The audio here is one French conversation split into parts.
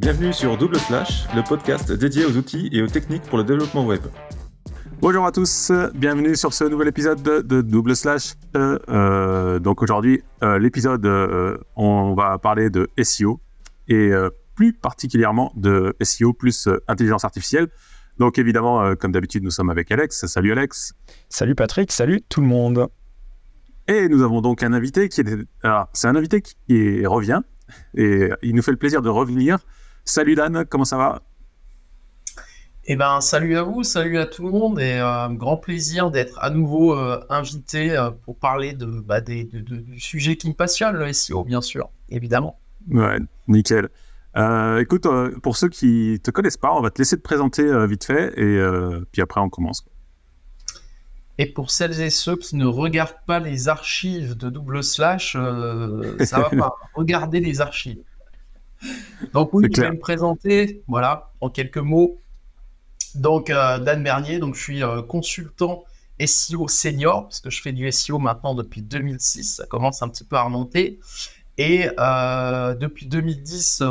Bienvenue sur Double Slash, le podcast dédié aux outils et aux techniques pour le développement web. Bonjour à tous, bienvenue sur ce nouvel épisode de, Double Slash. Euh, donc aujourd'hui, euh, l'épisode, euh, on va parler de SEO et plus particulièrement de SEO plus intelligence artificielle. Donc évidemment, comme d'habitude, nous sommes avec Alex. Salut Alex. Salut Patrick, salut tout le monde. Et nous avons donc un invité qui est... Alors, c'est un invité qui revient et il nous fait le plaisir de revenir. Salut Dan, comment ça va? Eh ben, salut à vous, salut à tout le monde et un euh, grand plaisir d'être à nouveau euh, invité euh, pour parler de, bah, du sujet qui me passionne, le SEO, bien sûr, évidemment. Ouais, nickel. écoute, pour ceux qui te connaissent pas, on va te laisser te présenter vite fait et puis après on commence. Et pour celles et ceux qui ne regardent pas les archives de double slash, ça va pas. Regardez les archives. Donc oui, je vais me présenter, voilà, en quelques mots. Donc euh, Dan Bernier, donc je suis euh, consultant SEO senior parce que je fais du SEO maintenant depuis 2006, ça commence un petit peu à remonter. Et euh, depuis 2010,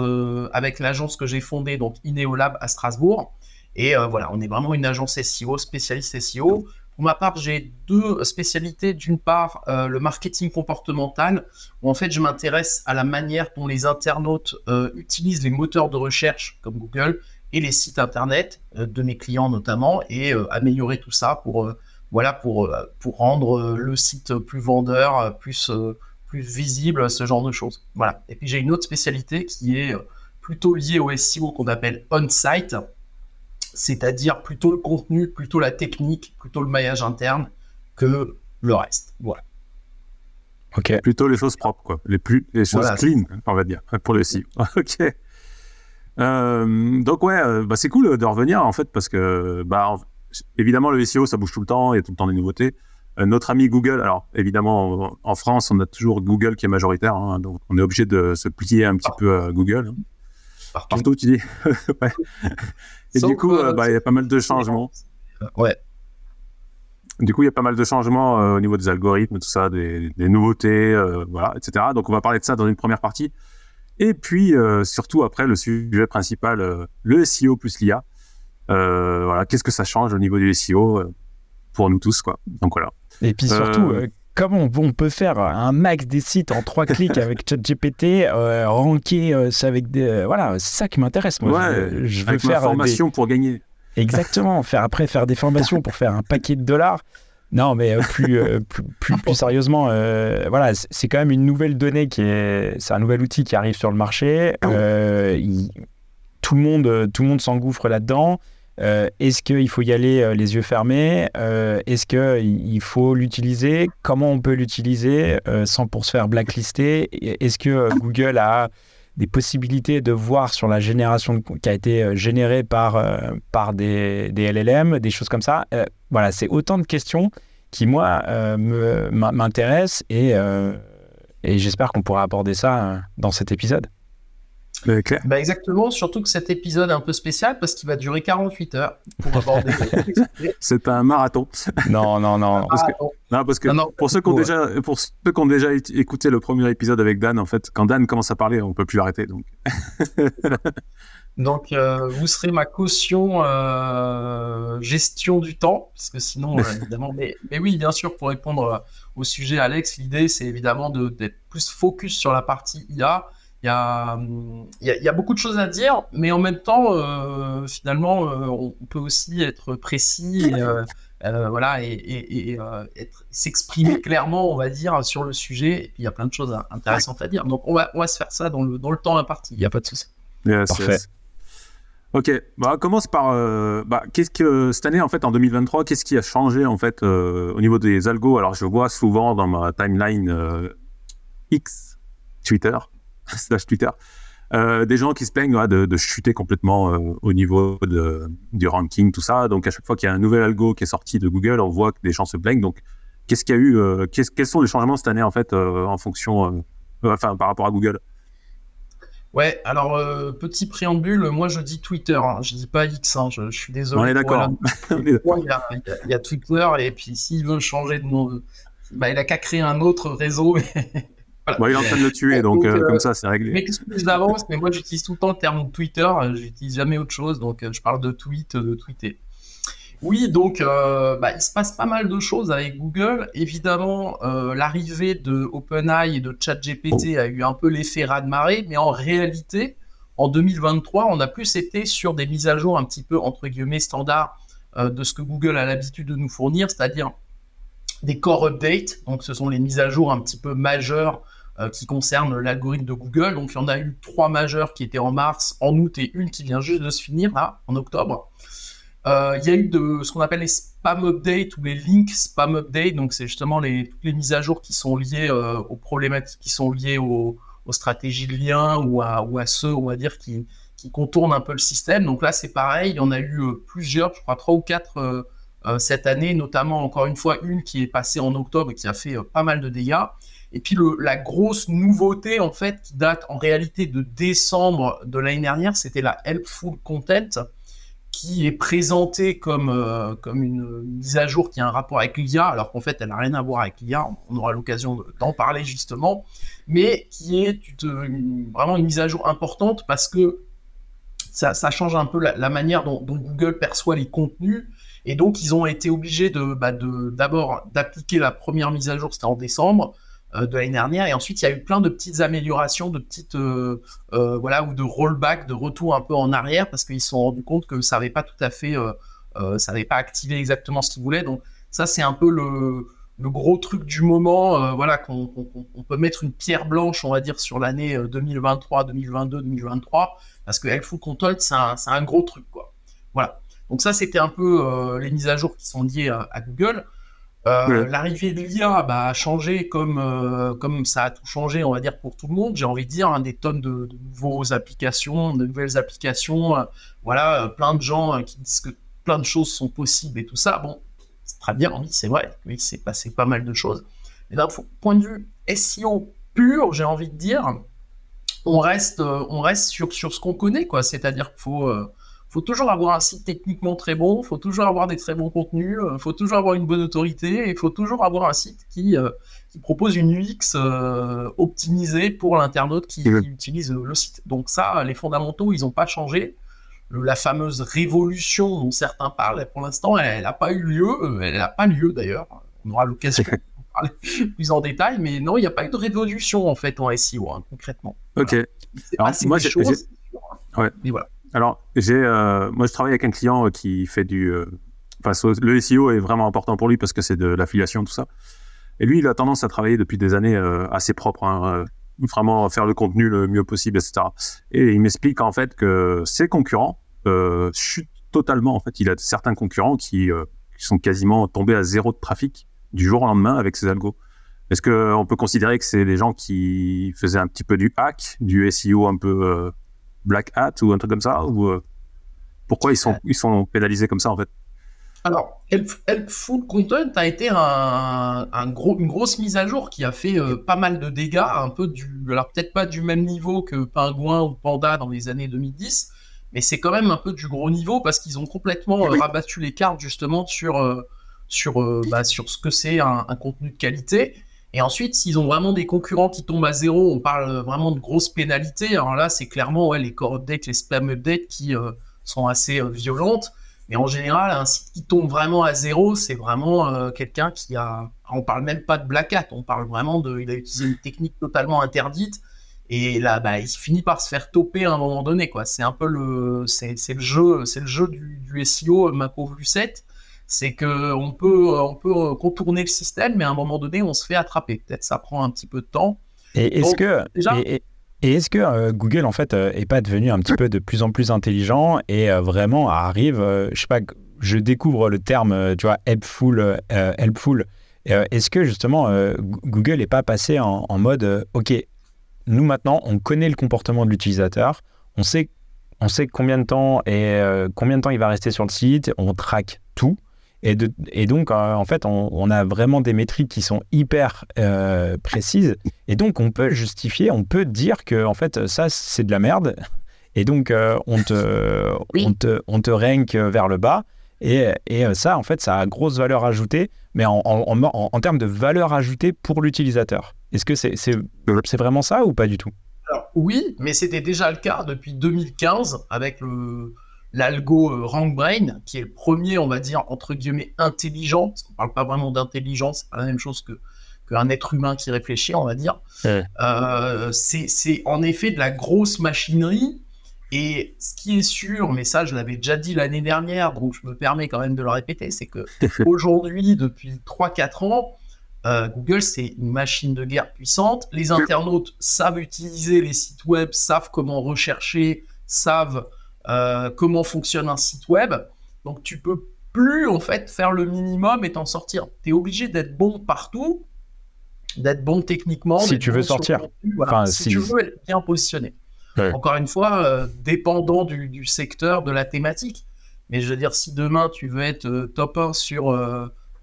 avec l'agence que j'ai fondée, donc Ineolab à Strasbourg. Et voilà, on est vraiment une agence SEO, spécialiste SEO. Pour ma part, j'ai deux spécialités. D'une part, le marketing comportemental, où en fait, je m'intéresse à la manière dont les internautes utilisent les moteurs de recherche comme Google et les sites internet euh, de mes clients notamment et euh, améliorer tout ça pour euh, voilà pour pour rendre le site plus vendeur, plus plus visible, ce genre de choses. Voilà. Et puis j'ai une autre spécialité qui est plutôt liée au SEO qu'on appelle on-site, c'est-à-dire plutôt le contenu, plutôt la technique, plutôt le maillage interne que le reste. Voilà. Ok. Plutôt les choses propres, quoi. Les plus les choses clean, on va dire, pour le SEO. ok. Euh, donc ouais, euh, bah, c'est cool de revenir en fait parce que bah évidemment le SEO ça bouge tout le temps, il y a tout le temps des nouveautés. Euh, notre ami Google, alors évidemment en, France on a toujours Google qui est majoritaire, hein, donc on est obligé de se plier un petit peu à Google. Hein. Partout, tu dis. ouais. Et du coup, bah, il y a pas mal de changements. Ouais. Du coup, il y a pas mal de changements au niveau des algorithmes, tout ça, des, des nouveautés, voilà, etc. Donc, on va parler de ça dans une première partie. Et puis, euh, surtout après, le sujet principal, euh, le SEO plus l'IA. Euh, voilà, qu'est-ce que ça change au niveau du SEO pour nous tous, quoi. Donc voilà. Et puis surtout, comment on peut faire un max des sites en trois clics avec ChatGPT, euh, ranker ça avec des, voilà, c'est ça qui m'intéresse. Moi, ouais, je, veux faire des formations pour gagner. Exactement, faire après faire des formations pour faire un paquet de dollars. Non, mais euh, euh, plus, plus, plus, sérieusement, euh, voilà, c'est quand même une nouvelle donnée qui est, c'est un nouvel outil qui arrive sur le marché. Ah tout le monde, tout le monde s'engouffre là-dedans. Est-ce qu'il faut y aller les yeux fermés Est-ce qu'il faut l'utiliser Comment on peut l'utiliser sans pour se faire blacklister Est-ce que Google a des possibilités de voir sur la génération qui a été euh, générée par, euh, par des, LLM, des choses comme ça. Euh, voilà, c'est autant de questions qui, moi, m'intéressent et j'espère qu'on pourra aborder ça dans cet épisode. Bah exactement, surtout que cet épisode est un peu spécial parce qu'il va durer 48 heures pour aborder. c'est un marathon. Non, non, non. Parce que, non, parce que pour, ceux qui ont déjà, pour ceux qui ont déjà écouté le premier épisode avec Dan, en fait, quand Dan commence à parler, on peut plus l'arrêter. Donc, donc euh, vous serez ma caution euh, gestion du temps, parce que sinon, euh, évidemment. Mais, mais, oui, bien sûr, pour répondre au sujet, Alex, l'idée, c'est évidemment d'être plus focus sur la partie IA il y a, y, a, beaucoup de choses à dire, mais en même temps, euh, finalement, euh, on peut aussi être précis, et, euh, voilà, et, s'exprimer clairement, on va dire, sur le sujet. Et puis il y a plein de choses intéressantes à dire. Donc on va, on va se faire ça dans le, dans le temps imparti. Il n'y a pas de souci. Parfait. Ok, bah, on commence par bah, qu'est-ce que cette année en fait en 2023, qu'est-ce qui a changé en fait au niveau des algos? Alors je vois souvent dans ma timeline X Twitter slash Twitter, euh, des gens qui se plaignent de, chuter complètement euh, au niveau de, du ranking, tout ça. Donc à chaque fois qu'il y a un nouvel algo qui est sorti de Google, on voit que des gens se plaignent. Donc qu'est-ce qu'il y a eu euh, Quels sont les changements cette année en fait en fonction, enfin par rapport à Google? Ouais, alors petit préambule, moi je dis Twitter, hein, je dis pas X, hein, je, suis désolé. On est d'accord. il, y a Twitter et puis s'il veut changer de nom, bah, il a qu'à créer un autre réseau il est en train de le tuer, donc, comme ça, c'est réglé. M'excuse d'avance, mais moi, j'utilise tout le temps le terme Twitter. J'utilise jamais autre chose, donc je parle de tweet, de tweeter. Oui, donc euh, bah, il se passe pas mal de choses avec Google. Évidemment, euh, l'arrivée de OpenAI et de ChatGPT a eu un peu l'effet raz-de-marée, mais en réalité, en 2023, on a plus été sur des mises à jour un petit peu entre guillemets standards euh, de ce que Google a l'habitude de nous fournir, c'est-à-dire des core updates. Donc, ce sont les mises à jour un petit peu majeures qui concernent l'algorithme de Google. Donc, il y en a eu trois majeures qui étaient en mars, en août et une qui vient juste de se finir là, en octobre. Euh, il y a eu de, ce qu'on appelle les spam updates ou les links spam updates. Donc, c'est justement les, toutes les mises à jour qui sont liées euh, aux problématiques, qui sont liées aux, stratégies de lien ou à, ou à ceux, on va dire, qui, contournent un peu le système. Donc là, c'est pareil. Il y en a eu euh, plusieurs, je crois trois ou quatre cette année, notamment encore une fois une qui est passée en octobre et qui a fait pas mal de dégâts. Et puis la grosse nouveauté en fait qui date en réalité de décembre de l'année dernière, c'était la helpful content qui est présentée comme, euh, comme une mise à jour qui a un rapport avec l'IA, alors qu'en fait elle n'a rien à voir avec l'IA, on aura l'occasion d'en parler justement, mais qui est vraiment une mise à jour importante parce que ça, change un peu la, manière dont, Google perçoit les contenus, et donc ils ont été obligés de bah, d'abord d'appliquer la première mise à jour, c'était en décembre, de l'année dernière. Et ensuite, il y a eu plein de petites améliorations, de petites, euh, euh, voilà, ou de rollback, de retour un peu en arrière, parce qu'ils se sont rendus compte que ça n'avait pas tout à fait, ça n'avait pas activé exactement ce qu'ils voulaient. Donc ça, c'est un peu le, le, gros truc du moment, voilà, qu'on peut mettre une pierre blanche, on va dire, sur l'année 2023, 2022, 2023, parce que Helpful Control, c'est un, un, gros truc, quoi. Voilà. Donc ça, c'était un peu les mises à jour qui sont liées à Google. Euh, l'arrivée de l'IA bah, a changé comme, euh, comme ça a tout changé, on va dire, pour tout le monde. J'ai envie de dire, hein, des tonnes de, de nouvelles applications, de nouvelles applications. Euh, voilà, plein de gens qui disent que plein de choses sont possibles et tout ça. Bon, c'est très bien, oui, c'est vrai, oui, il s'est passé pas mal de choses. Mais d'un point de vue SEO pur, j'ai envie de dire, on reste, on reste sur, sur ce qu'on connaît, quoi. C'est-à-dire qu'il faut faut toujours avoir un site techniquement très bon, faut toujours avoir des très bons contenus, il euh, faut toujours avoir une bonne autorité, et il faut toujours avoir un site qui, euh, qui propose une UX euh, optimisée pour l'internaute qui, utilise le site. Donc ça, les fondamentaux, ils n'ont pas changé. la fameuse révolution dont certains parlent, pour l'instant, elle n'a pas eu lieu, elle n'a pas lieu d'ailleurs. On aura l'occasion de parler plus en détail, mais non, il n'y a pas eu de révolution en fait en SEO, hein, concrètement. Ok. Alors, moi, j'ai... Hein. Ouais. Mais voilà. Alors, j'ai, euh, moi, je travaille avec un client euh, qui fait du. Euh, enfin, le SEO est vraiment important pour lui parce que c'est de l'affiliation, tout ça. Et lui, il a tendance à travailler depuis des années assez propre, hein, vraiment faire le contenu le mieux possible, etc. Et il m'explique en fait que ses concurrents chutent totalement. En fait, il a certains concurrents qui, qui sont quasiment tombés à zéro de trafic du jour au lendemain avec ses algos. Est-ce qu'on peut considérer que c'est des gens qui faisaient un petit peu du hack, du SEO un peu Black Hat ou un truc comme ça ou euh, pourquoi ils sont ils sont pénalisés comme ça en fait? Alors, Helpful Content a été un, gros, une grosse mise à jour qui a fait euh, pas mal de dégâts, un peu du, alors peut-être pas du même niveau que Pingouin ou Panda dans les années 2010, mais c'est quand même un peu du gros niveau parce qu'ils ont complètement euh, rabattu les cartes justement sur, sur, bah, sur ce que c'est un, contenu de qualité. Et ensuite, s'ils ont vraiment des concurrents qui tombent à zéro, on parle vraiment de grosses pénalités. Alors là, c'est clairement les core updates, les spam updates qui euh, sont assez euh, violentes. Mais en général, un site qui tombe vraiment à zéro, c'est vraiment euh, quelqu'un qui a. On parle même pas de Black Hat, on parle vraiment de. Il a utilisé une technique totalement interdite. Et là, bah, il finit par se faire toper à un moment donné. C'est un peu le, c'est, le jeu, le jeu du, du SEO, ma pauvre Lucette c'est que on peut, on peut contourner le système, mais à un moment donné, on se fait attraper. Peut-être ça prend un petit peu de temps. Et est-ce que et, est-ce que euh, Google en fait euh, est pas devenu un petit peu de plus en plus intelligent et euh, vraiment arrive, je sais pas, je découvre le terme, tu vois, helpful, helpful. est-ce que justement Google n'est pas passé en, en mode, ok, nous maintenant on connaît le comportement de l'utilisateur, on sait on sait combien de temps et combien de temps il va rester sur le site, on traque tout. Et, et donc, euh, en fait, on, a vraiment des métriques qui sont hyper euh, précises. Et donc, on peut justifier, on peut dire que, en fait, ça, c'est de la merde. Et donc, euh, on, te, on, te, on te rank vers le bas. Et, et, ça, en fait, ça a grosse valeur ajoutée, mais en, en, en, termes de valeur ajoutée pour l'utilisateur. Est-ce que c'est c'est vraiment ça ou pas du tout? Alors, Oui, mais c'était déjà le cas depuis 2015 avec le l'algo euh, RankBrain, qui est le premier, on va dire, entre guillemets, intelligent, parce qu'on parle pas vraiment d'intelligence, c'est pas la même chose que qu'un être humain qui réfléchit, on va dire. Euh, c'est en effet de la grosse machinerie. Et ce qui est sûr, mais ça je l'avais déjà dit l'année dernière, donc je me permets quand même de le répéter, c'est que aujourd'hui, depuis 3-4 ans, euh, Google, c'est une machine de guerre puissante. Les internautes savent utiliser les sites web, savent comment rechercher, savent euh, comment fonctionne un site web. Donc, tu peux plus, en fait, faire le minimum et t'en sortir. Tu es obligé d'être bon partout, d'être bon techniquement. Si tu veux sortir. enfin, si, tu veux être bien positionné. Encore une fois, euh, dépendant du, secteur, de la thématique. Mais je veux dire, si demain tu veux être top 1 sur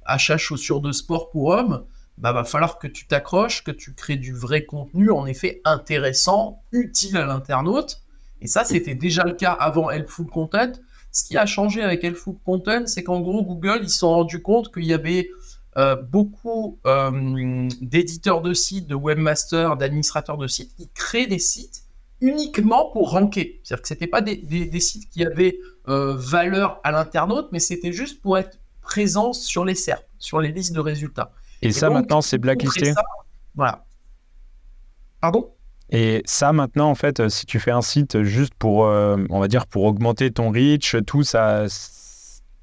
achat chaussures de sport pour hommes, bah va falloir que tu t'accroches, que tu crées du vrai contenu, en effet intéressant, utile à l'internaute. Et ça, c'était déjà le cas avant Helpful Content. Ce qui a changé avec Helpful Content, c'est qu'en gros, Google, ils se sont rendus compte qu'il y avait euh, beaucoup euh, d'éditeurs de sites, de webmasters, d'administrateurs de sites qui créent des sites uniquement pour ranker. C'est-à-dire que ce n'était pas des, sites qui avaient euh, valeur à l'internaute, mais c'était juste pour être présent sur les SERP, sur les listes de résultats. Et, ça, maintenant, c'est blacklisté? Voilà. Pardon? Et ça, maintenant, en fait, si tu fais un site juste pour, euh, on va dire, pour augmenter ton reach, tout ça,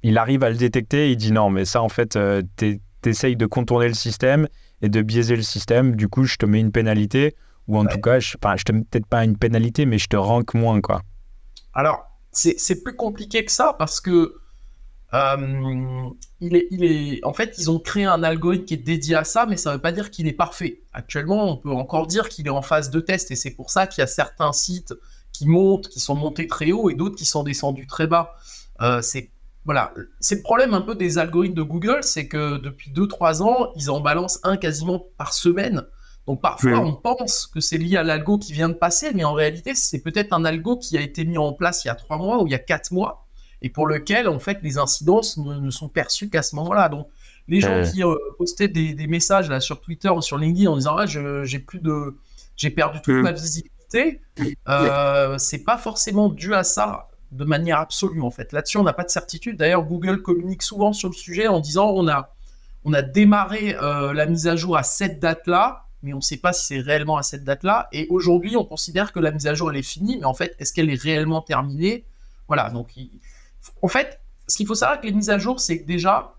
il arrive à le détecter. Il dit non, mais ça, en fait, euh, tu essayes de contourner le système et de biaiser le système. Du coup, je te mets une pénalité, ou en tout cas, je, enfin, je te mets peut-être pas une pénalité, mais je te rank moins, quoi. Alors, c'est plus compliqué que ça parce que euh, il est, il est, en fait, ils ont créé un algorithme qui est dédié à ça, mais ça ne veut pas dire qu'il est parfait. Actuellement, on peut encore dire qu'il est en phase de test, et c'est pour ça qu'il y a certains sites qui montent, qui sont montés très haut, et d'autres qui sont descendus très bas. Euh, c'est voilà, c'est le problème un peu des algorithmes de Google, c'est que depuis 2-3 ans, ils en balancent un quasiment par semaine. Donc parfois, on pense que c'est lié à l'algo qui vient de passer, mais en réalité, c'est peut-être un algo qui a été mis en place il y a 3 mois ou il y a 4 mois et pour lequel, en fait, les incidences ne, sont perçues qu'à ce moment-là. Donc, les gens qui euh, postaient des, messages là, sur Twitter ou sur LinkedIn en disant ah, j'ai plus de. J'ai perdu toute ma visibilité, euh, c'est pas forcément dû à ça de manière absolue, en fait. Là-dessus, on n'a pas de certitude. D'ailleurs, Google communique souvent sur le sujet en disant on a, on a démarré euh, la mise à jour à cette date-là, mais on ne sait pas si c'est réellement à cette date-là. Et aujourd'hui, on considère que la mise à jour, elle est finie, mais en fait, est-ce qu'elle est réellement terminée? Voilà, donc en fait, ce qu'il faut savoir avec les mises à jour, c'est que déjà,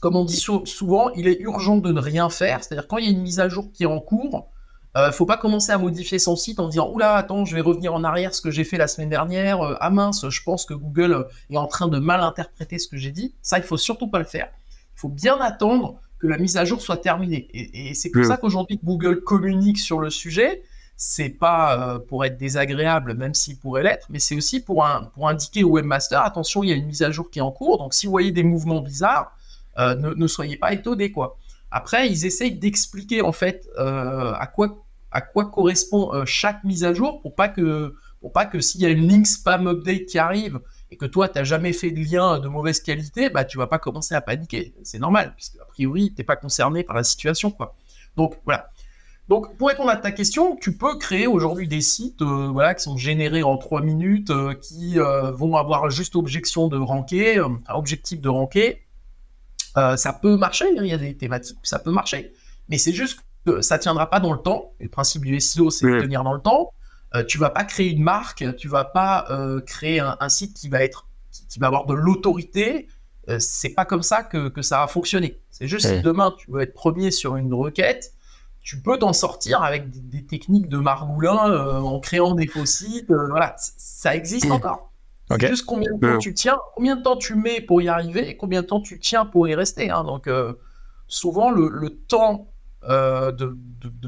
comme on dit souvent, il est urgent de ne rien faire. C'est-à-dire quand il y a une mise à jour qui est en cours, il euh, ne faut pas commencer à modifier son site en disant oula attends je vais revenir en arrière ce que j'ai fait la semaine dernière. Euh, ah mince je pense que Google est en train de mal interpréter ce que j'ai dit ça il faut surtout pas le faire. Il faut bien attendre que la mise à jour soit terminée. Et, c'est pour ça qu'aujourd'hui Google communique sur le sujet c'est pas euh, pour être désagréable, même s'il pourrait l'être, mais c'est aussi pour, pour indiquer au webmaster, attention, il y a une mise à jour qui est en cours, donc si vous voyez des mouvements bizarres, euh, ne, soyez pas étonnés, quoi. Après, ils essayent d'expliquer, en fait, euh, à, quoi, à quoi correspond chaque mise à jour pour pas que, pour pas que s'il y a une link spam update qui arrive et que toi, tu n'as jamais fait de lien de mauvaise qualité, bah, tu vas pas commencer à paniquer. C'est normal, puisque a priori, tu n'es pas concerné par la situation, quoi. Donc, voilà. Donc, pour répondre à ta question, tu peux créer aujourd'hui des sites euh, voilà, qui sont générés en 3 minutes, euh, qui euh, vont avoir juste objection de ranker, objectif de ranker. ça peut marcher, il y a des thématiques, ça peut marcher. Mais c'est juste que ça tiendra pas dans le temps. Et le principe du SEO, c'est de tenir dans le temps. tu vas pas créer une marque, tu vas pas créer un, site qui va être, qui, va avoir de l'autorité. c'est pas comme ça que, que, ça va fonctionner. C'est juste si demain tu veux être premier sur une requête, tu peux t'en sortir avec des, techniques de margoulin euh, en créant des faux sites. Euh, voilà, ça existe mmh. encore. Juste combien de temps mmh. tu tiens, combien de temps tu mets pour y arriver et combien de temps tu tiens pour y rester. Hein. Donc, euh, souvent, le, temps de,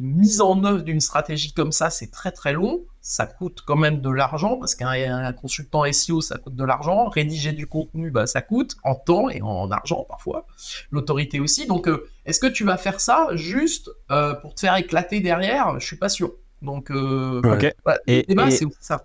mise en œuvre d'une stratégie comme ça, c'est très très long ça coûte quand même de l'argent parce qu'un consultant SEO ça coûte de l'argent, rédiger du contenu bah, ça coûte en temps et en argent parfois, l'autorité aussi. Donc euh, est-ce que tu vas faire ça juste euh, pour te faire éclater derrière? Je suis pas sûr. Donc euh, et, c'est ça.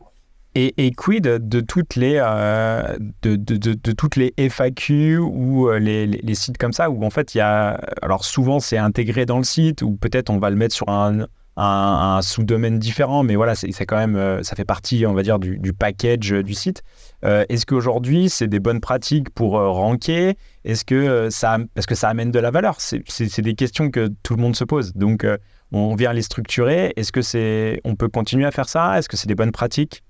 Et, quid de toutes les, euh, de, de, toutes les FAQ ou euh, les, les, sites comme ça où en fait il y a. Alors souvent c'est intégré dans le site ou peut-être on va le mettre sur un, un, sous-domaine différent, mais voilà, c'est quand même. Euh, ça fait partie, on va dire, du, du package du site. Est-ce qu'aujourd'hui c'est des bonnes pratiques pour ranker? Est-ce que ça. Parce que ça amène de la valeur? C'est des questions que tout le monde se pose. Donc on vient les structurer. Est-ce que c'est. On peut continuer à faire ça? Est-ce que c'est des bonnes pratiques?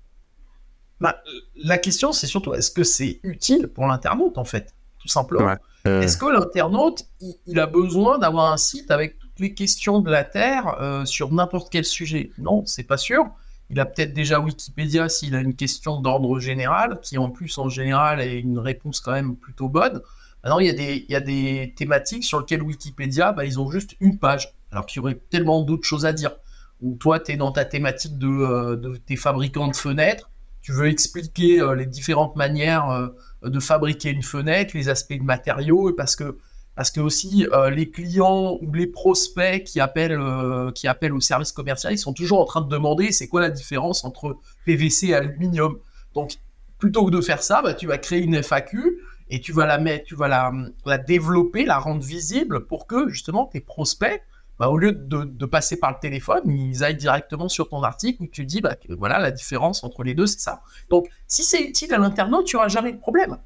Bah, la question, c'est surtout, est-ce que c'est utile pour l'internaute, en fait, tout simplement euh. Est-ce que l'internaute, il, a besoin d'avoir un site avec toutes les questions de la Terre euh, sur n'importe quel sujet? Non, c'est pas sûr. Il a peut-être déjà Wikipédia s'il a une question d'ordre général, qui en plus, en général, est une réponse quand même plutôt bonne. Maintenant, il y a des, il y a des thématiques sur lesquelles Wikipédia, bah, ils ont juste une page, alors qu'il y aurait tellement d'autres choses à dire. Ou toi, tu es dans ta thématique de, euh, de tes fabricants de fenêtres, tu veux expliquer euh, les différentes manières euh, de fabriquer une fenêtre, les aspects de matériaux, parce que aussi euh, les clients ou les prospects qui appellent qui appellent au service commercial, ils sont toujours en train de demander c'est quoi la différence entre PVC et aluminium? Donc plutôt que de faire ça, bah, tu vas créer une FAQ et tu vas la mettre, tu vas la développer, la rendre visible pour que justement tes prospects bah, au lieu de, passer par le téléphone, ils aillent directement sur ton article où tu dis, bah, que, voilà, la différence entre les deux, c'est ça. Donc, si c'est utile à l'internaute, tu n'auras jamais de problème.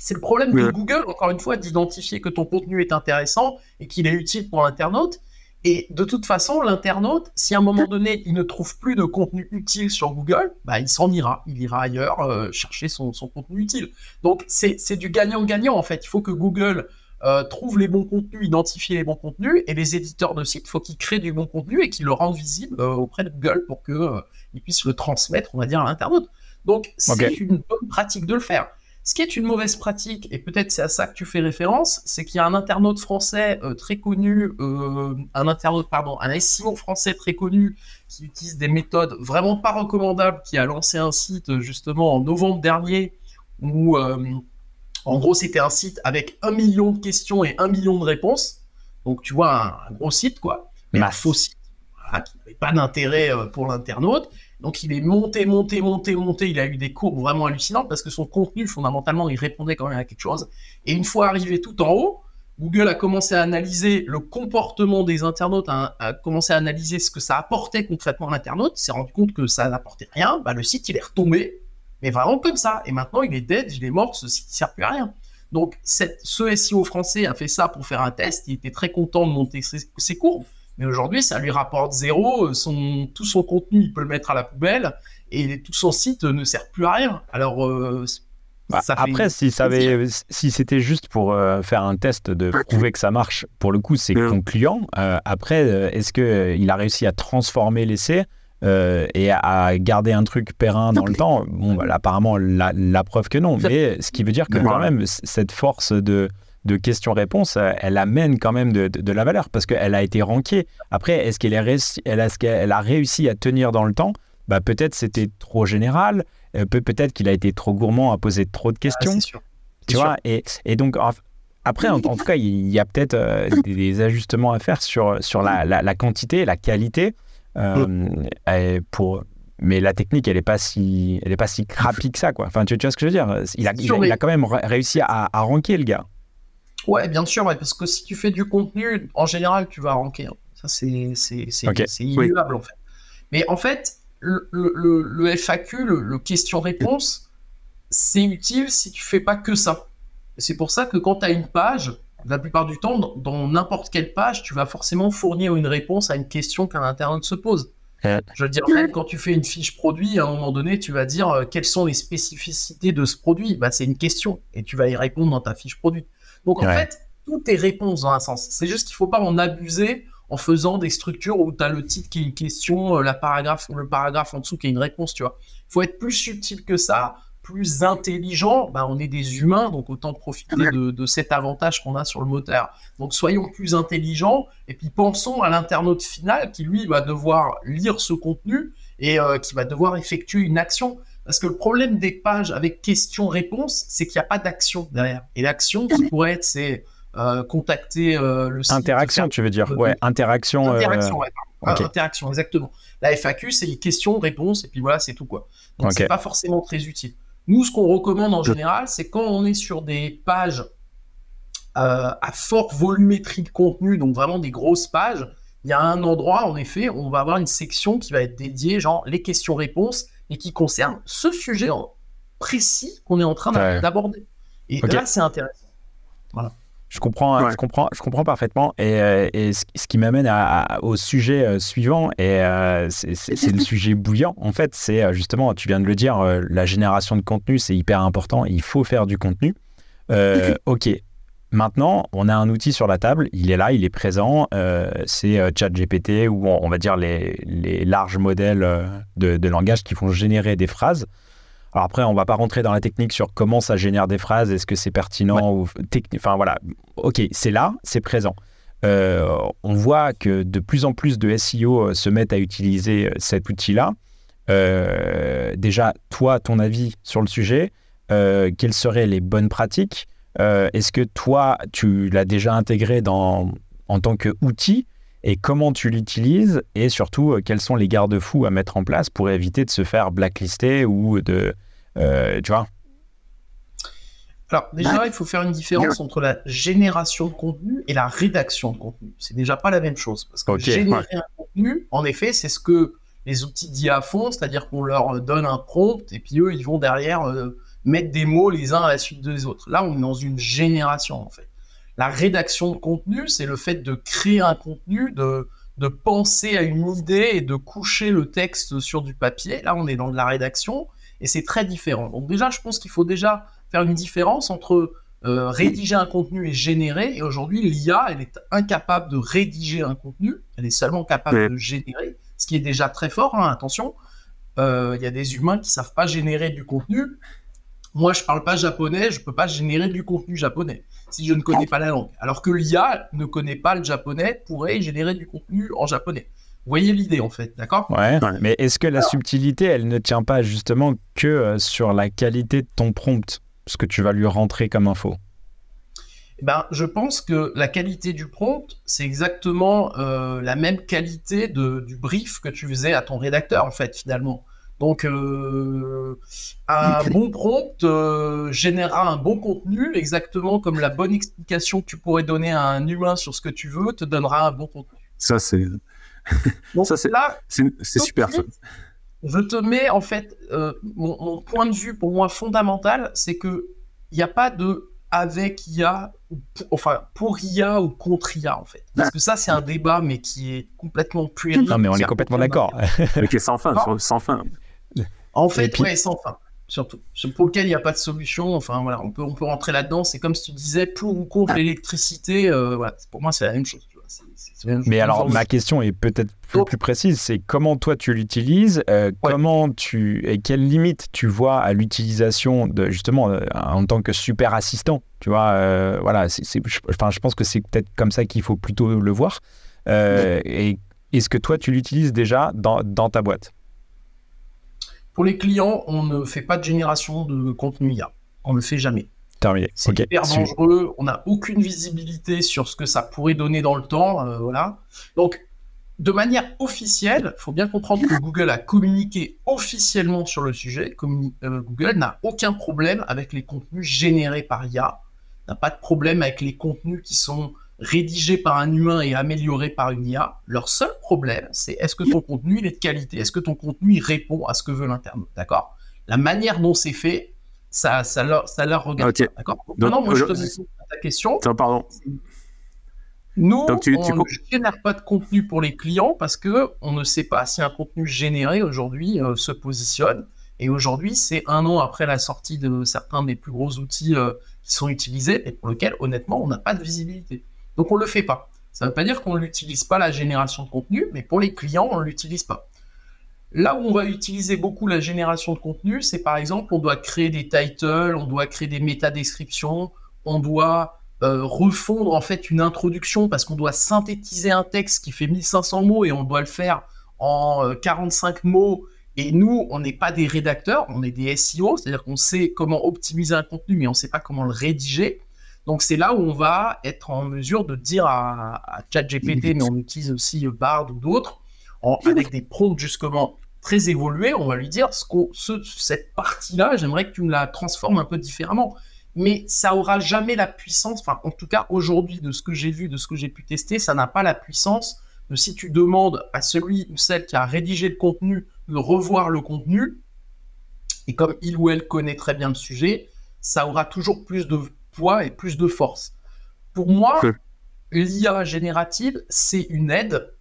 C'est le problème de Google, encore une fois, d'identifier que ton contenu est intéressant et qu'il est utile pour l'internaute. Et de toute façon, l'internaute, si à un moment donné, il ne trouve plus de contenu utile sur Google, bah, il s'en ira. Il ira ailleurs euh, chercher son, son, contenu utile. Donc, c'est du gagnant-gagnant, en fait. Il faut que Google euh, trouve les bons contenus, identifie les bons contenus, et les éditeurs de sites, il faut qu'ils créent du bon contenu et qu'ils le rendent visible euh, auprès de Google pour qu'ils euh, puissent le transmettre, on va dire, à l'internaute. Donc, c'est une bonne pratique de le faire. Ce qui est une mauvaise pratique, et peut-être c'est à ça que tu fais référence, c'est qu'il y a un internaute français très connu, un internaute, pardon, un SEO français très connu qui utilise des méthodes vraiment pas recommandables, qui a lancé un site justement en novembre dernier où en gros, c'était un site avec un million de questions et un million de réponses. Donc, tu vois, un, gros site, quoi. Mais un faux site, qui n'avait pas d'intérêt euh, pour l'internaute. Donc, il est monté, monté, monté, monté. Il a eu des courbes vraiment hallucinantes parce que son contenu, fondamentalement, il répondait quand même à quelque chose. Et une fois arrivé tout en haut, Google a commencé à analyser le comportement des internautes, a, commencé à analyser ce que ça apportait concrètement à l'internaute. Il s'est rendu compte que ça n'apportait rien. Bah, le site, il est retombé. Mais vraiment comme ça. Et maintenant, il est dead, il est mort, ce site ne sert plus à rien. Donc, cette, ce SEO français a fait ça pour faire un test. Il était très content de monter ses, courbes. Mais aujourd'hui, ça lui rapporte zéro. Son, tout son contenu, il peut le mettre à la poubelle. Et tout son site ne sert plus à rien. Alors, euh, bah, après, si, ça avait, si c'était juste pour euh, faire un test de prouver que ça marche, pour le coup, c'est concluant. Euh, après, est-ce qu'il a réussi à transformer l'essai? Euh, et à garder un truc périn dans le temps, bon, bah, apparemment, la, la, preuve que non. Mais ce qui veut dire que quand même, cette force de, de questions-réponses, elle amène quand même de, de, la valeur parce qu'elle a été rankée. Après, est-ce qu'elle est qu'elle a réussi à tenir dans le temps? Bah, Peut-être c'était trop général, euh, peut-être qu'il a été trop gourmand à poser trop de questions. Ah, sûr. Tu vois, et, et, donc, après, en, tout cas, il y a peut-être euh, des, ajustements à faire sur, sur la, la, la quantité, la qualité. Euh, pour, mais la technique, elle n'est pas si, elle est pas si crappie que ça, quoi. Enfin, tu, vois ce que je veux dire? Il a, il, a, quand même réussi à, à, ranker le gars. Ouais, bien sûr, parce que si tu fais du contenu, en général, tu vas ranker. Hein. Ça, c'est c'est immuable, en fait. Mais en fait, le, le, le FAQ, le, question-réponse, c'est utile si tu fais pas que ça. C'est pour ça que quand tu as une page, la plupart du temps, dans n'importe quelle page, tu vas forcément fournir une réponse à une question qu'un internaute se pose. Je veux dire, même quand tu fais une fiche produit, à un moment donné, tu vas dire euh, quelles sont les spécificités de ce produit? Bah, c'est une question et tu vas y répondre dans ta fiche produit. Donc en fait, tout est réponse dans un sens. C'est juste qu'il ne faut pas en abuser en faisant des structures où tu as le titre qui est une question, euh, la paragraphe, le paragraphe en dessous qui est une réponse, tu vois. Il faut être plus subtil que ça plus intelligent, bah, on est des humains, donc autant profiter de, cet avantage qu'on a sur le moteur. Donc soyons plus intelligents et puis pensons à l'internaute final qui lui va devoir lire ce contenu et euh, qui va devoir effectuer une action. Parce que le problème des pages avec questions-réponses, c'est qu'il n'y a pas d'action derrière. Et l'action qui pourrait être, c'est euh, contacter euh, le site. Interaction, tu veux dire Ouais, interaction. Interaction, Interaction, exactement. La FAQ, c'est les questions, réponses, et puis voilà, c'est tout quoi. Donc c'est pas forcément très utile. Nous, ce qu'on recommande en général, c'est quand on est sur des pages euh, à forte volumétrie de contenu, donc vraiment des grosses pages, il y a un endroit, en effet, on va avoir une section qui va être dédiée, genre les questions-réponses, et qui concerne ce sujet précis qu'on est en train d'aborder. Et là, c'est intéressant. Voilà. Je comprends, je comprends, je comprends parfaitement. Et, euh, ce, qui m'amène au sujet euh, suivant, et euh, c'est le sujet bouillant. En fait, c'est justement, tu viens de le dire, la génération de contenu, c'est hyper important. Il faut faire du contenu. ok. Maintenant, on a un outil sur la table, il est là, il est présent. c'est ChatGPT ou on, va dire les, larges modèles de, langage qui vont générer des phrases. Alors après, on va pas rentrer dans la technique sur comment ça génère des phrases, est-ce que c'est pertinent ou Enfin voilà, ok, c'est là, c'est présent. Euh, on voit que de plus en plus de SEO euh, se mettent à utiliser euh, cet outil-là. déjà, toi, ton avis sur le sujet, quelles seraient les bonnes pratiques? Est-ce que toi, tu l'as déjà intégré dans, en tant qu'outil? Et comment tu l'utilises et surtout euh, quels sont les garde-fous à mettre en place pour éviter de se faire blacklister ou de euh, tu vois? Alors déjà, il faut faire une différence entre la génération de contenu et la rédaction de contenu. C'est déjà pas la même chose. Parce que générer un contenu, en effet, c'est ce que les outils d'IA font, c'est-à-dire qu'on leur donne un prompt et puis eux, ils vont derrière euh, mettre des mots les uns à la suite des autres. Là, on est dans une génération, en fait. La rédaction de contenu, c'est le fait de créer un contenu, de, de penser à une idée et de coucher le texte sur du papier. Là, on est dans de la rédaction et c'est très différent. Donc déjà, je pense qu'il faut déjà faire une différence entre euh, rédiger un contenu et générer. Et aujourd'hui, l'IA, elle est incapable de rédiger un contenu, elle est seulement capable de générer, ce qui est déjà très fort, hein, attention. Euh, il y a des humains qui savent pas générer du contenu. Moi, je parle pas japonais, je peux pas générer du contenu japonais si je ne connais pas la langue. Alors que l'IA ne connaît pas le japonais, pourrait générer du contenu en japonais. Vous voyez l'idée en fait, d'accord? Ouais, mais est-ce que la subtilité, elle ne tient pas justement que euh, sur la qualité de ton prompt, ce que tu vas lui rentrer comme info? Eh ben, je pense que la qualité du prompt, c'est exactement euh, la même qualité de, du brief que tu faisais à ton rédacteur, en fait, finalement. Donc, euh, un bon prompt euh, générera un bon contenu, exactement comme la bonne explication que tu pourrais donner à un humain sur ce que tu veux te donnera un bon contenu. Ça, c'est. ça, c'est. C'est super, ça. Je te mets, en fait, euh, mon, point de vue pour moi fondamental, c'est que il n'y a pas de avec IA, ou, enfin, pour IA ou contre IA, en fait. Parce que ça, c'est un débat, mais qui est complètement puéril. Non, mais on est complètement d'accord. mais qui est sans fin, sans fin. En fait, puis... ouais, sans fin. Surtout. Pour lequel il n'y a pas de solution. Enfin, voilà, on peut, on peut rentrer là-dedans. C'est comme si tu disais pour ou contre l'électricité. Euh, voilà, pour moi, c'est la même chose. Mais alors, ma question est peut-être plus, plus, précise. C'est comment toi tu l'utilises euh, Comment tu et quelles limites tu vois à l'utilisation de justement euh, en tant que super assistant Tu vois, voilà. c'est enfin, je pense que c'est peut-être comme ça qu'il faut plutôt le voir. Et est-ce que toi tu l'utilises déjà dans, dans ta boîte? Pour les clients, on ne fait pas de génération de contenu IA. On ne le fait jamais. Terminé. C'est hyper dangereux. On n'a aucune visibilité sur ce que ça pourrait donner dans le temps. Euh, voilà. Donc, de manière officielle, il faut bien comprendre que Google a communiqué officiellement sur le sujet. Euh, Google n'a aucun problème avec les contenus générés par IA, n'a pas de problème avec les contenus qui sont rédigé par un humain et amélioré par une IA. Leur seul problème, c'est est-ce que ton contenu il est de qualité? Est-ce que ton contenu il répond à ce que veut l'internaute? D'accord? La manière dont c'est fait, ça, ça, leur, ça leur regarde. D'accord? Maintenant, moi, je te réponds à ta question. pardon. Nous, on ne génère pas de contenu pour les clients parce que on ne sait pas si un contenu généré aujourd'hui euh, se positionne. Et aujourd'hui, c'est un an après la sortie de certains des plus gros outils euh, qui sont utilisés et pour lesquels, honnêtement, on n'a pas de visibilité. Donc on ne le fait pas. Ça ne veut pas dire qu'on n'utilise pas la génération de contenu, mais pour les clients, on ne l'utilise pas. Là où on va utiliser beaucoup la génération de contenu, c'est par exemple, on doit créer des titles, on doit créer des métadescriptions, on doit euh, refondre en fait une introduction parce qu'on doit synthétiser un texte qui fait 1500 mots et on doit le faire en 45 euh, mots. Et nous, on n'est pas des rédacteurs, on est des SEO, c'est-à-dire qu'on sait comment optimiser un contenu, mais on ne sait pas comment le rédiger. Donc c'est là où on va être en mesure de dire à, ChatGPT, mais on utilise aussi Bard ou d'autres, avec des prompts justement très évolués, on va lui dire ce, cette partie-là, j'aimerais que tu me la transformes un peu différemment. Mais ça aura jamais la puissance, enfin en tout cas aujourd'hui de ce que j'ai vu, de ce que j'ai pu tester, ça n'a pas la puissance de si tu demandes à celui ou celle qui a rédigé le contenu de revoir le contenu, et comme il ou elle connaît très bien le sujet, ça aura toujours plus de poids et plus de force. Pour moi, l'IA générative, c'est une aide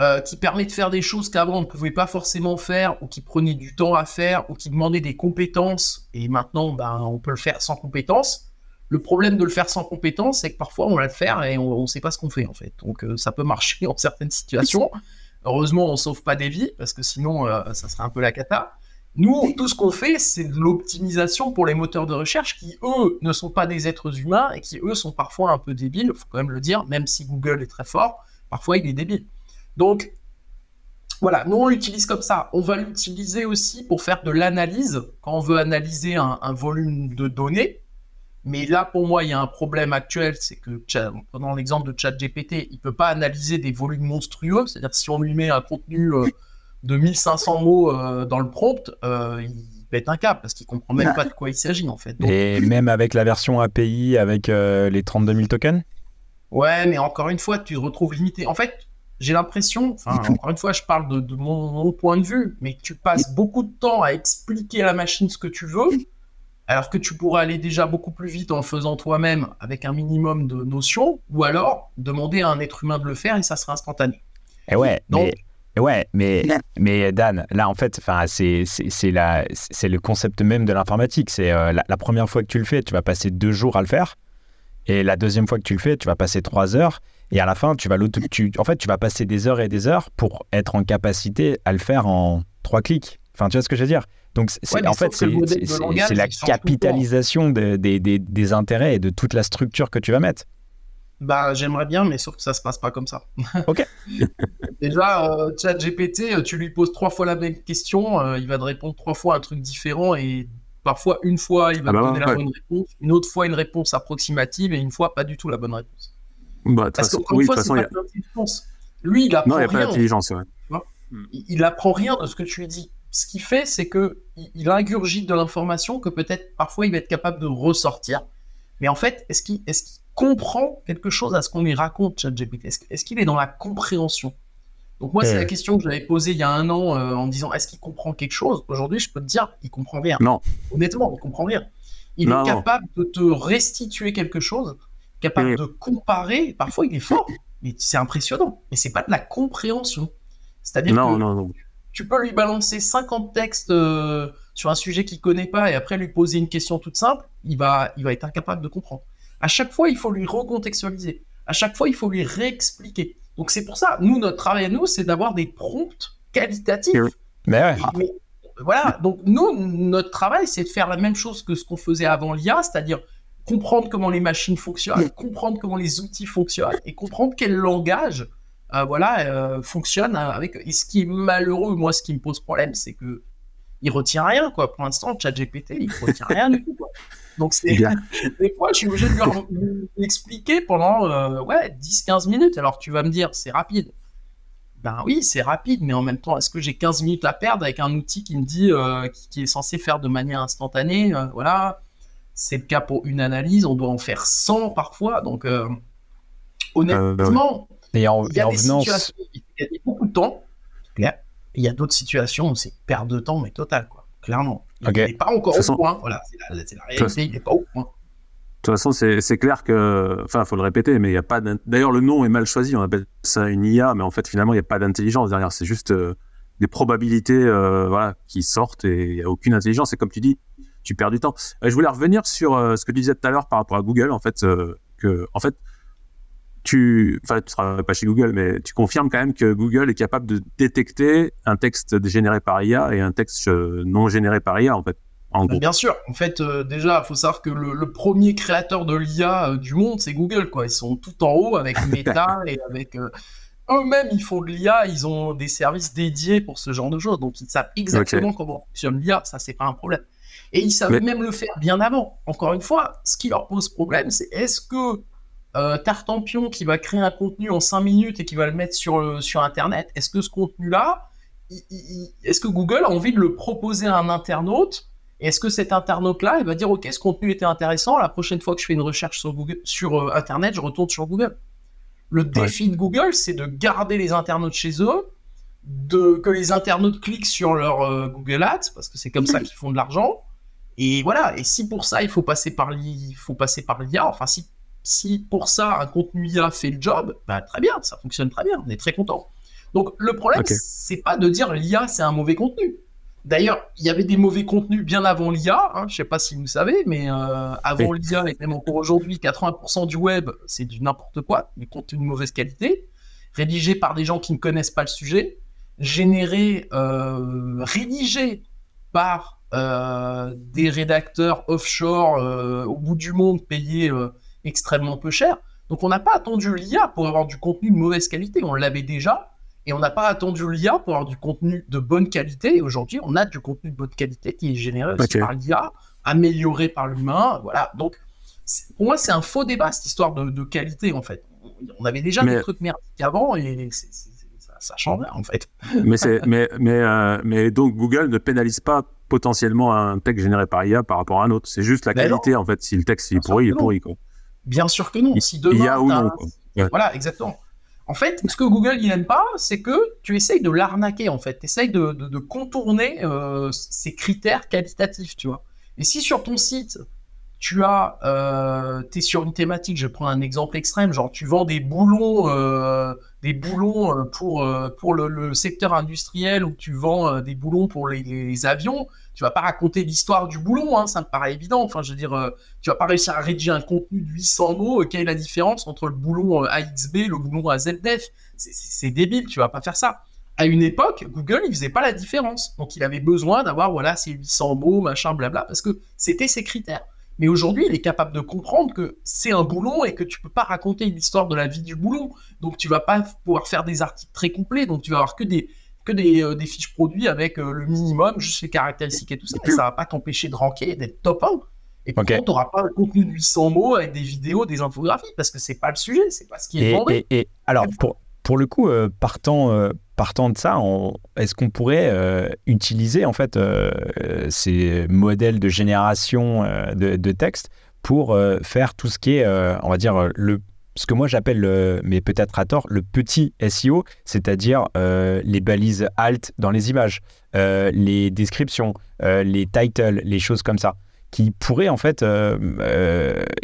euh, qui permet de faire des choses qu'avant on ne pouvait pas forcément faire, ou qui prenait du temps à faire, ou qui demandait des compétences, et maintenant ben, on peut le faire sans compétences. Le problème de le faire sans compétences, c'est que parfois on va le faire et on ne sait pas ce qu'on fait en fait. Donc euh, ça peut marcher en certaines situations. Heureusement, on ne sauve pas des vies, parce que sinon euh, ça serait un peu la cata. Nous, tout ce qu'on fait, c'est de l'optimisation pour les moteurs de recherche qui, eux, ne sont pas des êtres humains et qui, eux, sont parfois un peu débiles, il faut quand même le dire, même si Google est très fort, parfois il est débile. Donc, voilà, nous on l'utilise comme ça. On va l'utiliser aussi pour faire de l'analyse quand on veut analyser un, volume de données. Mais là, pour moi, il y a un problème actuel, c'est que, prenant l'exemple de ChatGPT, il ne peut pas analyser des volumes monstrueux. C'est-à-dire si on lui met un contenu euh, de 1500 mots euh, dans le prompt, euh, il pète un câble parce qu'il comprend même pas de quoi il s'agit en fait. Et même avec la version API avec euh, les 32 000 tokens? Ouais, mais encore une fois, tu te retrouves limité. En fait, j'ai l'impression, enfin, encore une fois, je parle de, mon, point de vue, mais tu passes beaucoup de temps à expliquer à la machine ce que tu veux, alors que tu pourrais aller déjà beaucoup plus vite en le faisant toi-même avec un minimum de notions, ou alors demander à un être humain de le faire et ça serait instantané. Et ouais, Donc, Ouais, mais, mais Dan, là, en fait, c'est le concept même de l'informatique. C'est euh, la, première fois que tu le fais, tu vas passer deux jours à le faire. Et la deuxième fois que tu le fais, tu vas passer trois heures. Et à la fin, tu vas, tu, en fait, tu vas passer des heures et des heures pour être en capacité à le faire en trois clics. Enfin, tu vois ce que je veux dire? Donc, en fait, c'est la capitalisation des, des, des intérêts et de toute la structure que tu vas mettre. Bah, j'aimerais bien, mais sauf que ça se passe pas comme ça. Ok. Déjà, euh, GPT, euh, tu lui poses trois fois la même question, euh, il va te répondre trois fois un truc différent et parfois une fois il va ah te bah donner la bonne réponse, une autre fois une réponse approximative et une fois pas du tout la bonne réponse. Bah, Parce qu'encore une fois, c'est pas a... Lui, il apprend non, il rien. d'intelligence, Il, il apprend rien de ce que tu lui dis. Ce qu'il fait, c'est que il ingurgite de l'information que peut-être parfois il va être capable de ressortir. Mais en fait, est-ce qu'il est comprend quelque chose à ce qu'on lui raconte, ChatGPT Est-ce qu'il est dans la compréhension? Donc moi, c'est la question que j'avais posée il y a un an euh, en disant est-ce qu'il comprend quelque chose? Aujourd'hui, je peux te dire, il comprend rien. Non. Honnêtement, il comprend rien. Il est capable de te restituer quelque chose, capable de comparer. Parfois, il est fort, mais c'est impressionnant. Mais c'est pas de la compréhension. C'est-à-dire que tu peux lui balancer 50 textes euh, sur un sujet qu'il connaît pas et après lui poser une question toute simple, il va, il va être incapable de comprendre. À chaque fois, il faut lui recontextualiser. À chaque fois, il faut lui réexpliquer. Donc c'est pour ça, nous, notre travail à nous, c'est d'avoir des prompts qualitatifs. Mais, voilà, donc nous, notre travail, c'est de faire la même chose que ce qu'on faisait avant l'IA, c'est-à-dire comprendre comment les machines fonctionnent, comprendre comment les outils fonctionnent et comprendre quel langage euh, voilà, euh, fonctionne avec. Et ce qui est malheureux, moi, ce qui me pose problème, c'est que il retient rien, quoi. Pour l'instant, ChatGPT, il retient rien du tout, quoi. Donc, c'est des fois, je suis obligé de lui expliquer pendant euh, ouais, 10-15 minutes. Alors, tu vas me dire, c'est rapide. Ben oui, c'est rapide, mais en même temps, est-ce que j'ai 15 minutes à perdre avec un outil qui me dit, euh, qui, est censé faire de manière instantanée euh, Voilà, c'est le cas pour une analyse, on doit en faire 100 parfois. Donc, honnêtement, il y a des situations il y a beaucoup de temps. Il y a d'autres situations où c'est perte de temps, mais total, quoi clairement. Il n'est pas encore au point. Voilà, c'est la, la, réalité, il n'est pas au point. De toute façon, c'est clair que, enfin, il faut le répéter, mais il n'y a pas. D'ailleurs, le nom est mal choisi. On appelle ça une IA, mais en fait, finalement, il n'y a pas d'intelligence derrière. C'est juste euh, des probabilités, euh, voilà, qui sortent et il n'y a aucune intelligence. Et comme tu dis, tu perds du temps. Euh, je voulais revenir sur ce que tu disais tout à l'heure par rapport à Google, en fait, que, en fait, tu, enfin, tu seras pas chez Google, mais tu confirmes quand même que Google est capable de détecter un texte généré par IA et un texte euh, non généré par IA, en fait. En bah, Bien sûr. En fait, euh, déjà, il faut savoir que le, premier créateur de l'IA euh, du monde, c'est Google, quoi. Ils sont tout en haut avec Meta et avec eux-mêmes, ils font de l'IA. Ils ont des services dédiés pour ce genre de choses, donc ils savent exactement comment fonctionne l'IA. Ça, c'est pas un problème. Et ils savent même le faire bien avant. Encore une fois, ce qui leur pose problème, c'est est-ce que euh, Tartampion qui va créer un contenu en 5 minutes et qui va le mettre sur, sur Internet, est-ce que ce contenu-là, est-ce que Google a envie de le proposer à un internaute et est-ce que cet internaute-là, il va dire, OK, ce contenu était intéressant, la prochaine fois que je fais une recherche sur, Google, sur euh, Internet, je retourne sur Google. Le défi de Google, c'est de garder les internautes chez eux, de, que les internautes cliquent sur leur euh, Google Ads, parce que c'est comme ça qu'ils font de l'argent. Et voilà, et si pour ça, il faut passer par l'IA, enfin, si, si pour ça, un contenu IA fait le job, bah, très bien, ça fonctionne très bien, on est très content. Donc, le problème, c'est pas de dire l'IA, c'est un mauvais contenu. D'ailleurs, il y avait des mauvais contenus bien avant l'IA, hein, je ne sais pas si vous savez, mais euh, avant l'IA et même encore aujourd'hui, 80% du web, c'est du n'importe quoi, des contenus de mauvaise qualité, rédigés par des gens qui ne connaissent pas le sujet, générés, euh, rédigés par euh, des rédacteurs offshore au bout du monde payés extrêmement peu cher. Donc on n'a pas attendu l'IA pour avoir du contenu de mauvaise qualité, on l'avait déjà, et on n'a pas attendu l'IA pour avoir du contenu de bonne qualité. Et aujourd'hui, on a du contenu de bonne qualité qui est généré aussi par l'IA, amélioré par l'humain. Voilà. Donc, pour moi, c'est un faux débat, cette histoire de, qualité, en fait. On avait déjà des trucs merdiques avant et ça, change en fait. mais, mais, mais, euh, mais donc, Google ne pénalise pas potentiellement un texte généré par IA par rapport à un autre. C'est juste la qualité, en fait. Si le texte est pourri, il est pourri. Quoi. Bien sûr que non. Si demain, IA ou non. Voilà, exactement. En fait, ce que Google il n'aime pas, c'est que tu essayes de l'arnaquer, en fait. Tu essayes de, contourner euh, ces critères qualitatifs, tu vois. Et si sur ton site, tu as, euh, es sur une thématique, je prends un exemple extrême, genre tu vends des boulons, euh, des boulons euh, pour, euh, pour le, secteur industriel ou tu vends des boulons pour les, avions, tu vas pas raconter l'histoire du boulon, hein, ça me paraît évident. Enfin, je veux dire, tu vas pas réussir à rédiger un contenu de 800 mots. quelle est la différence entre le boulon AXB et le boulon AZDF C'est débile, tu vas pas faire ça à une époque, Google, il faisait pas la différence. Donc, il avait besoin d'avoir, voilà, ces 800 mots, machin, blabla, parce que c'était ses critères. Mais aujourd'hui, il est capable de comprendre que c'est un boulon et que tu peux pas raconter l'histoire de la vie du boulon. Donc, tu vas pas pouvoir faire des articles très complets. Donc, tu vas avoir que des, que des, euh, des fiches produits avec euh, le minimum, juste les caractéristiques et tout ça. Et ça va pas t'empêcher de ranker, d'être top 1. Et pourtant, tu n'auras pas un contenu de 800 mots avec des vidéos, des infographies, parce que c'est pas le sujet, c'est pas ce qui est demandé. Et, alors, pour, pour le coup, euh, partant, partant de ça, est-ce qu'on pourrait euh, utiliser en fait euh, ces modèles de génération euh, de, texte pour faire tout ce qui est, on va dire, le, ce que moi j'appelle, mais peut-être à tort, le petit SEO, c'est-à-dire les balises alt dans les images, les descriptions, les titles, les choses comme ça qui pourraient en fait,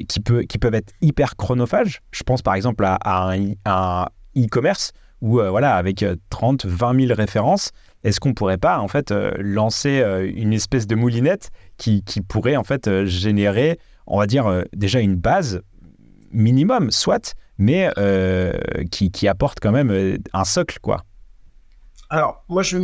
qui, peut, qui peuvent être hyper chronophages. Je pense par exemple à, à un e-commerce ou euh, voilà, avec 30, 20 000 références, est-ce qu'on pourrait pas en fait euh, lancer euh, une espèce de moulinette qui, qui pourrait en fait générer, on va dire déjà une base minimum, soit, mais qui, qui, apporte quand même un socle, quoi? Alors, moi, je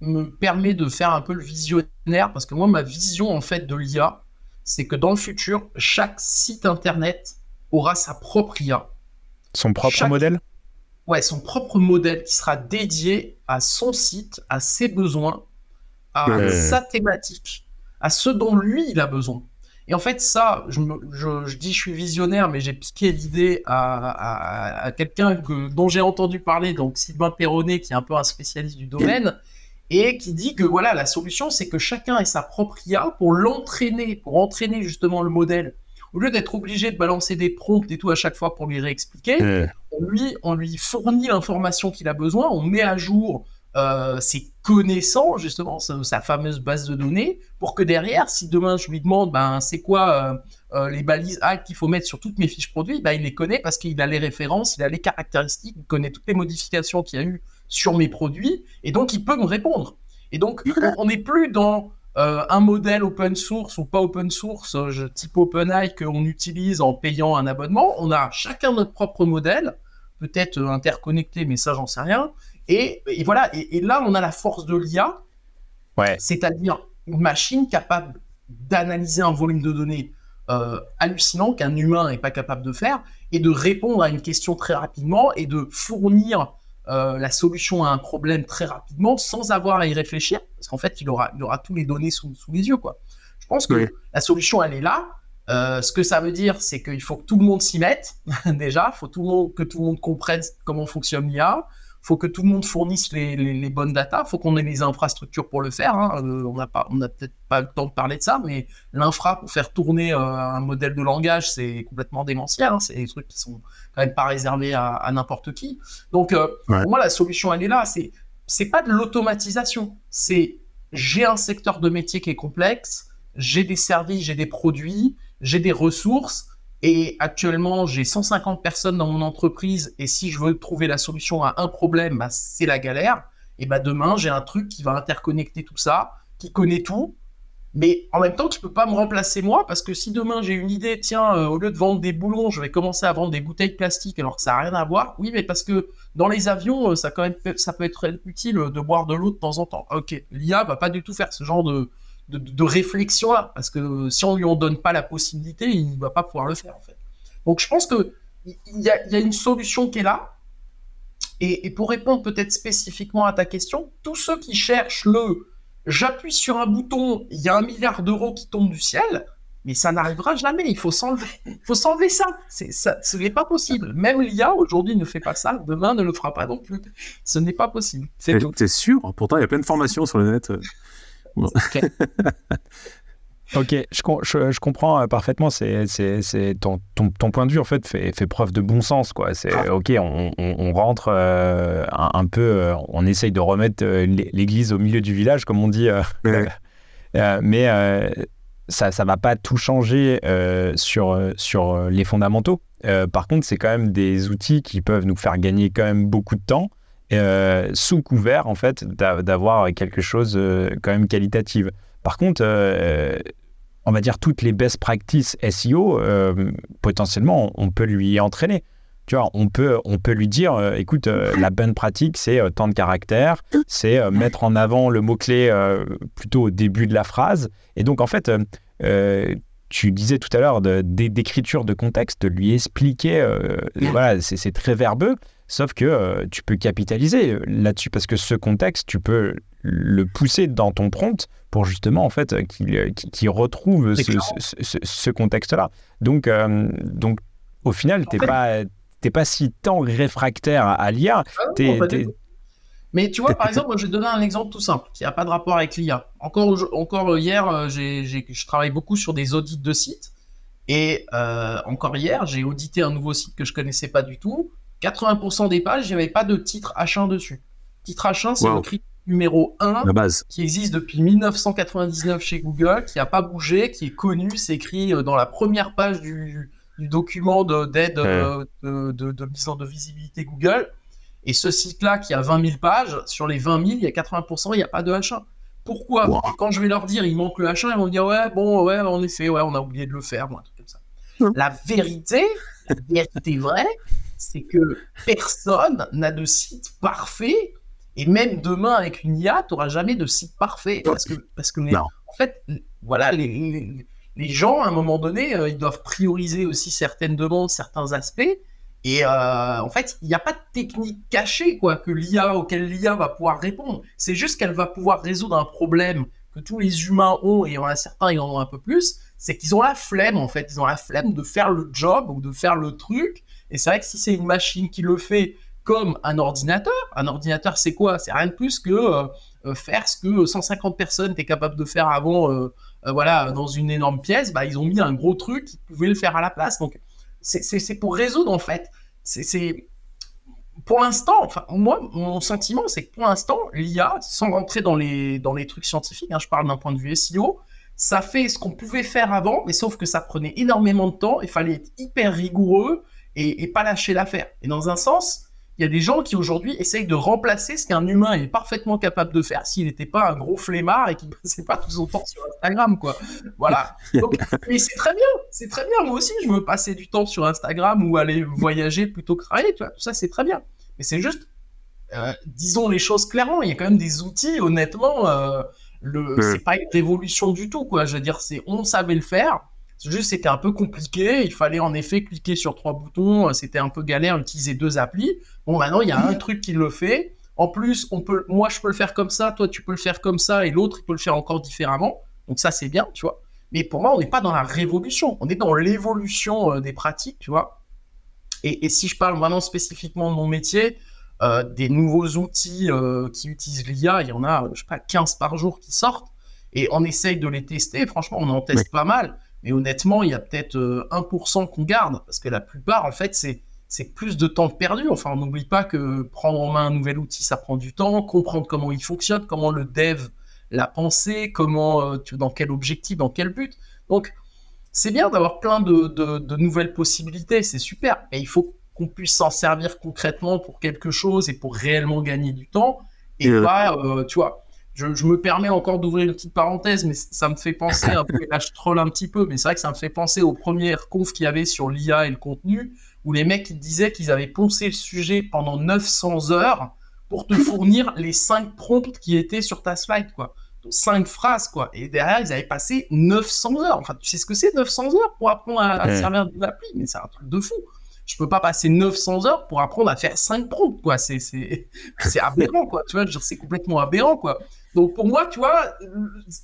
me permets de faire un peu le visionnaire parce que moi, ma vision en fait de l'IA, c'est que dans le futur, chaque site internet aura sa propre IA. Son propre modèle? Ouais, son propre modèle qui sera dédié à son site, à ses besoins, à sa thématique, à ce dont lui il a besoin. Et en fait, ça, je, je, dis je suis visionnaire, mais j'ai piqué l'idée à, à, quelqu'un dont j'ai entendu parler, donc Sylvain Perronnet, qui est un peu un spécialiste du domaine, et qui dit que voilà, la solution, c'est que chacun ait sa propre IA pour l'entraîner, pour entraîner justement le modèle au lieu d'être obligé de balancer des prompts et tout à chaque fois pour lui réexpliquer, on, lui, on lui fournit l'information qu'il a besoin, on met à jour euh, ses connaissances, justement, sa, fameuse base de données, pour que derrière, si demain je lui demande, ben, c'est quoi euh, euh, les balises alt qu'il faut mettre sur toutes mes fiches produits, ben, il les connaît parce qu'il a les références, il a les caractéristiques, il connaît toutes les modifications qu'il y a eu sur mes produits, et donc il peut me répondre. Et donc, on n'est plus dans euh, un modèle open source ou pas open source, euh, type OpenAI qu'on utilise en payant un abonnement. On a chacun notre propre modèle, peut-être euh, interconnecté, mais ça j'en sais rien. Et, voilà, et, là on a la force de l'IA, ouais. c'est-à-dire une machine capable d'analyser un volume de données hallucinant qu'un humain n'est pas capable de faire et de répondre à une question très rapidement et de fournir euh, la solution à un problème très rapidement sans avoir à y réfléchir, parce qu'en fait, il aura, il aura tous les données sous, les yeux. Quoi. Je pense que la solution, elle est là. Euh, ce que ça veut dire, c'est qu'il faut que tout le monde s'y mette, déjà. Il faut tout le monde, que tout le monde comprenne comment fonctionne l'IA. Il faut que tout le monde fournisse les, les, bonnes datas. Il faut qu'on ait les infrastructures pour le faire. Hein. Euh, on n'a pas, on peut-être pas le temps de parler de ça, mais l'infra pour faire tourner euh, un modèle de langage, c'est complètement démentiel. Hein. C'est des trucs qui sont quand même pas réservés à, n'importe qui. Donc, pour moi, la solution, elle est là. C'est, c'est pas de l'automatisation. C'est j'ai un secteur de métier qui est complexe, j'ai des services, j'ai des produits, j'ai des ressources et actuellement j'ai 150 personnes dans mon entreprise et si je veux trouver la solution à un problème, bah, c'est la galère. Et bah demain j'ai un truc qui va interconnecter tout ça, qui connaît tout. Mais en même temps, tu peux pas me remplacer moi parce que si demain j'ai une idée, tiens, euh, au lieu de vendre des boulons, je vais commencer à vendre des bouteilles plastiques alors que ça n'a rien à voir. Oui, mais parce que dans les avions, euh, ça quand même ça peut être utile de boire de l'eau de temps en temps. Ok, l'IA va pas du tout faire ce genre de, de, réflexion là, parce que si on lui en donne pas la possibilité, il ne va pas pouvoir le faire en fait. Donc je pense que il y a, une solution qui est là. Et, pour répondre peut-être spécifiquement à ta question, tous ceux qui cherchent le j'appuie sur un bouton, il y a un milliard d'euros qui tombent du ciel, mais ça n'arrivera jamais. Il faut s'enlever, il faut s'enlever ça. C'est ça, ce n'est pas possible. Même l'IA aujourd'hui ne fait pas ça. Demain ne le fera pas non plus. Ce n'est pas possible. C'est C'est sûr? Pourtant, il y a plein de formations sur le net. Ok, je, je, comprends euh, parfaitement. C'est, ton, ton, ton, point de vue en fait fait, fait preuve de bon sens quoi. C'est ok, on, on, rentre euh, un, peu, euh, on essaye de remettre l'église au milieu du village comme on dit, mais ça ça va pas tout changer sur sur les fondamentaux. par contre, c'est quand même des outils qui peuvent nous faire gagner quand même beaucoup de temps. Euh, sous couvert en fait d'avoir quelque chose euh, quand même qualitative. Par contre, euh, on va dire toutes les best practices SEO, potentiellement, on peut lui entraîner. Tu vois, on peut, on peut lui dire, écoute, la bonne pratique, c'est tant de caractères, c'est mettre en avant le mot-clé plutôt au début de la phrase. Et donc, en fait, tu disais tout à l'heure d'écriture de, contexte, de lui expliquer, voilà, c'est très verbeux. Sauf que euh, tu peux capitaliser euh, là-dessus parce que ce contexte, tu peux le pousser dans ton prompt pour justement en fait euh, qu'il retrouve ce, contexte-là. Donc, donc au final, tu n'es pas, pas si tant réfractaire à, l'IA. Ah mais tu vois, par exemple, moi, je vais te donner un exemple tout simple qui n'a pas de rapport avec l'IA. Encore, encore hier, je travaille beaucoup sur des audits de sites. Et encore hier, j'ai audité un nouveau site que je connaissais pas du tout. 80% des pages, il n'y avait pas de titre H1 dessus. Titre H1, c'est le critère numéro 1 base. qui existe depuis 1999 chez Google, qui n'a pas bougé, qui est connu, c'est écrit euh, dans la première page du, document d'aide euh, de, de, mise en de visibilité Google. Et ce site-là, qui a 20 000 pages, sur les 20 000, il y a 80%, il n'y a pas de H1. Pourquoi? Quand je vais leur dire, il manque le H1, ils vont me dire, ouais, bon, ouais, en effet, ouais, on a oublié de le faire, un truc comme ça. La vérité, la vérité vraie, c'est que personne n'a de site parfait. Et même demain, avec une IA, tu n'auras jamais de site parfait. Parce que, parce que en fait, voilà, les, les, gens, à un moment donné, euh, ils doivent prioriser aussi certaines demandes, certains aspects. Et euh, en fait, il n'y a pas de technique cachée quoi, que l'IA, auquel l'IA va pouvoir répondre. C'est juste qu'elle va pouvoir résoudre un problème que tous les humains ont, et il y en a certains, ils en ont un peu plus, c'est qu'ils ont la flemme, en fait. Ils ont la flemme de faire le job ou de faire le truc. Et c'est vrai que si c'est une machine qui le fait comme un ordinateur, un ordinateur c'est quoi? C'est rien de plus que euh, euh, faire ce que 150 personnes étaient capables de faire avant, euh, voilà, dans une énorme pièce. Bah, ils ont mis un gros truc qui pouvait le faire à la place. Donc c'est pour résoudre en fait. C'est pour l'instant, moi mon sentiment c'est que pour l'instant l'IA, sans rentrer dans les dans les trucs scientifiques, hein, je parle d'un point de vue SEO, ça fait ce qu'on pouvait faire avant, mais sauf que ça prenait énormément de temps. Il fallait être hyper rigoureux et, pas lâcher l'affaire. Et dans un sens, il y a des gens qui aujourd'hui essayent de remplacer ce qu'un humain est parfaitement capable de faire s'il n'était pas un gros flemmard et qui ne passait pas tout son temps sur Instagram, quoi. Voilà. Donc, mais c'est très bien, c'est très bien. Moi aussi, je veux passer du temps sur Instagram ou aller voyager plutôt que travailler, tu vois. Tout ça, c'est très bien. Mais c'est juste, euh, disons les choses clairement, il y a quand même des outils, honnêtement, euh, le, c'est pas une révolution du tout, quoi. Je veux dire, c'est, on savait le faire Juste, c'était un peu compliqué. Il fallait en effet cliquer sur trois boutons. C'était un peu galère d'utiliser deux applis. Bon, maintenant, il y a un truc qui le fait. En plus, on peut, moi, je peux le faire comme ça. Toi, tu peux le faire comme ça. Et l'autre, il peut le faire encore différemment. Donc, ça, c'est bien, tu vois. Mais pour moi, on n'est pas dans la révolution, on est dans l'évolution des pratiques, tu vois. Et, si je parle vraiment spécifiquement de mon métier, des nouveaux outils qui utilisent l'IA, il y en a, je sais pas, 15 par jour qui sortent, et on essaye de les tester. Franchement, on en teste pas mal, mais honnêtement, il y a peut-être 1% qu'on garde, parce que la plupart, en fait, c'est c'est plus de temps perdu. Enfin, on n'oublie pas que prendre en main un nouvel outil, ça prend du temps, comprendre comment il fonctionne, comment le dev l'a pensé, comment, euh, dans quel objectif, dans quel but. Donc, c'est bien d'avoir plein de, nouvelles possibilités, c'est super, mais il faut qu'on puisse s'en servir concrètement pour quelque chose et pour réellement gagner du temps, et pas, euh, tu vois, je, me permets encore d'ouvrir une petite parenthèse, mais ça me fait penser un peu, là je troll un petit peu, mais c'est vrai que ça me fait penser aux premières confs qu'il y avait sur l'IA et le contenu, où les mecs ils disaient qu'ils avaient poncé le sujet pendant 900 heures pour te fournir les 5 prompts qui étaient sur ta slide, quoi. 5 phrases, quoi. Et derrière, ils avaient passé 900 heures. Enfin, tu sais ce que c'est 900 heures pour apprendre à, servir d'une appli, mais c'est un truc de fou. Je peux pas passer 900 heures pour apprendre à faire 5 prompts, quoi. C'est, c'est, c'est aberrant, quoi. Tu vois, c'est complètement aberrant, quoi. Donc pour moi, tu vois,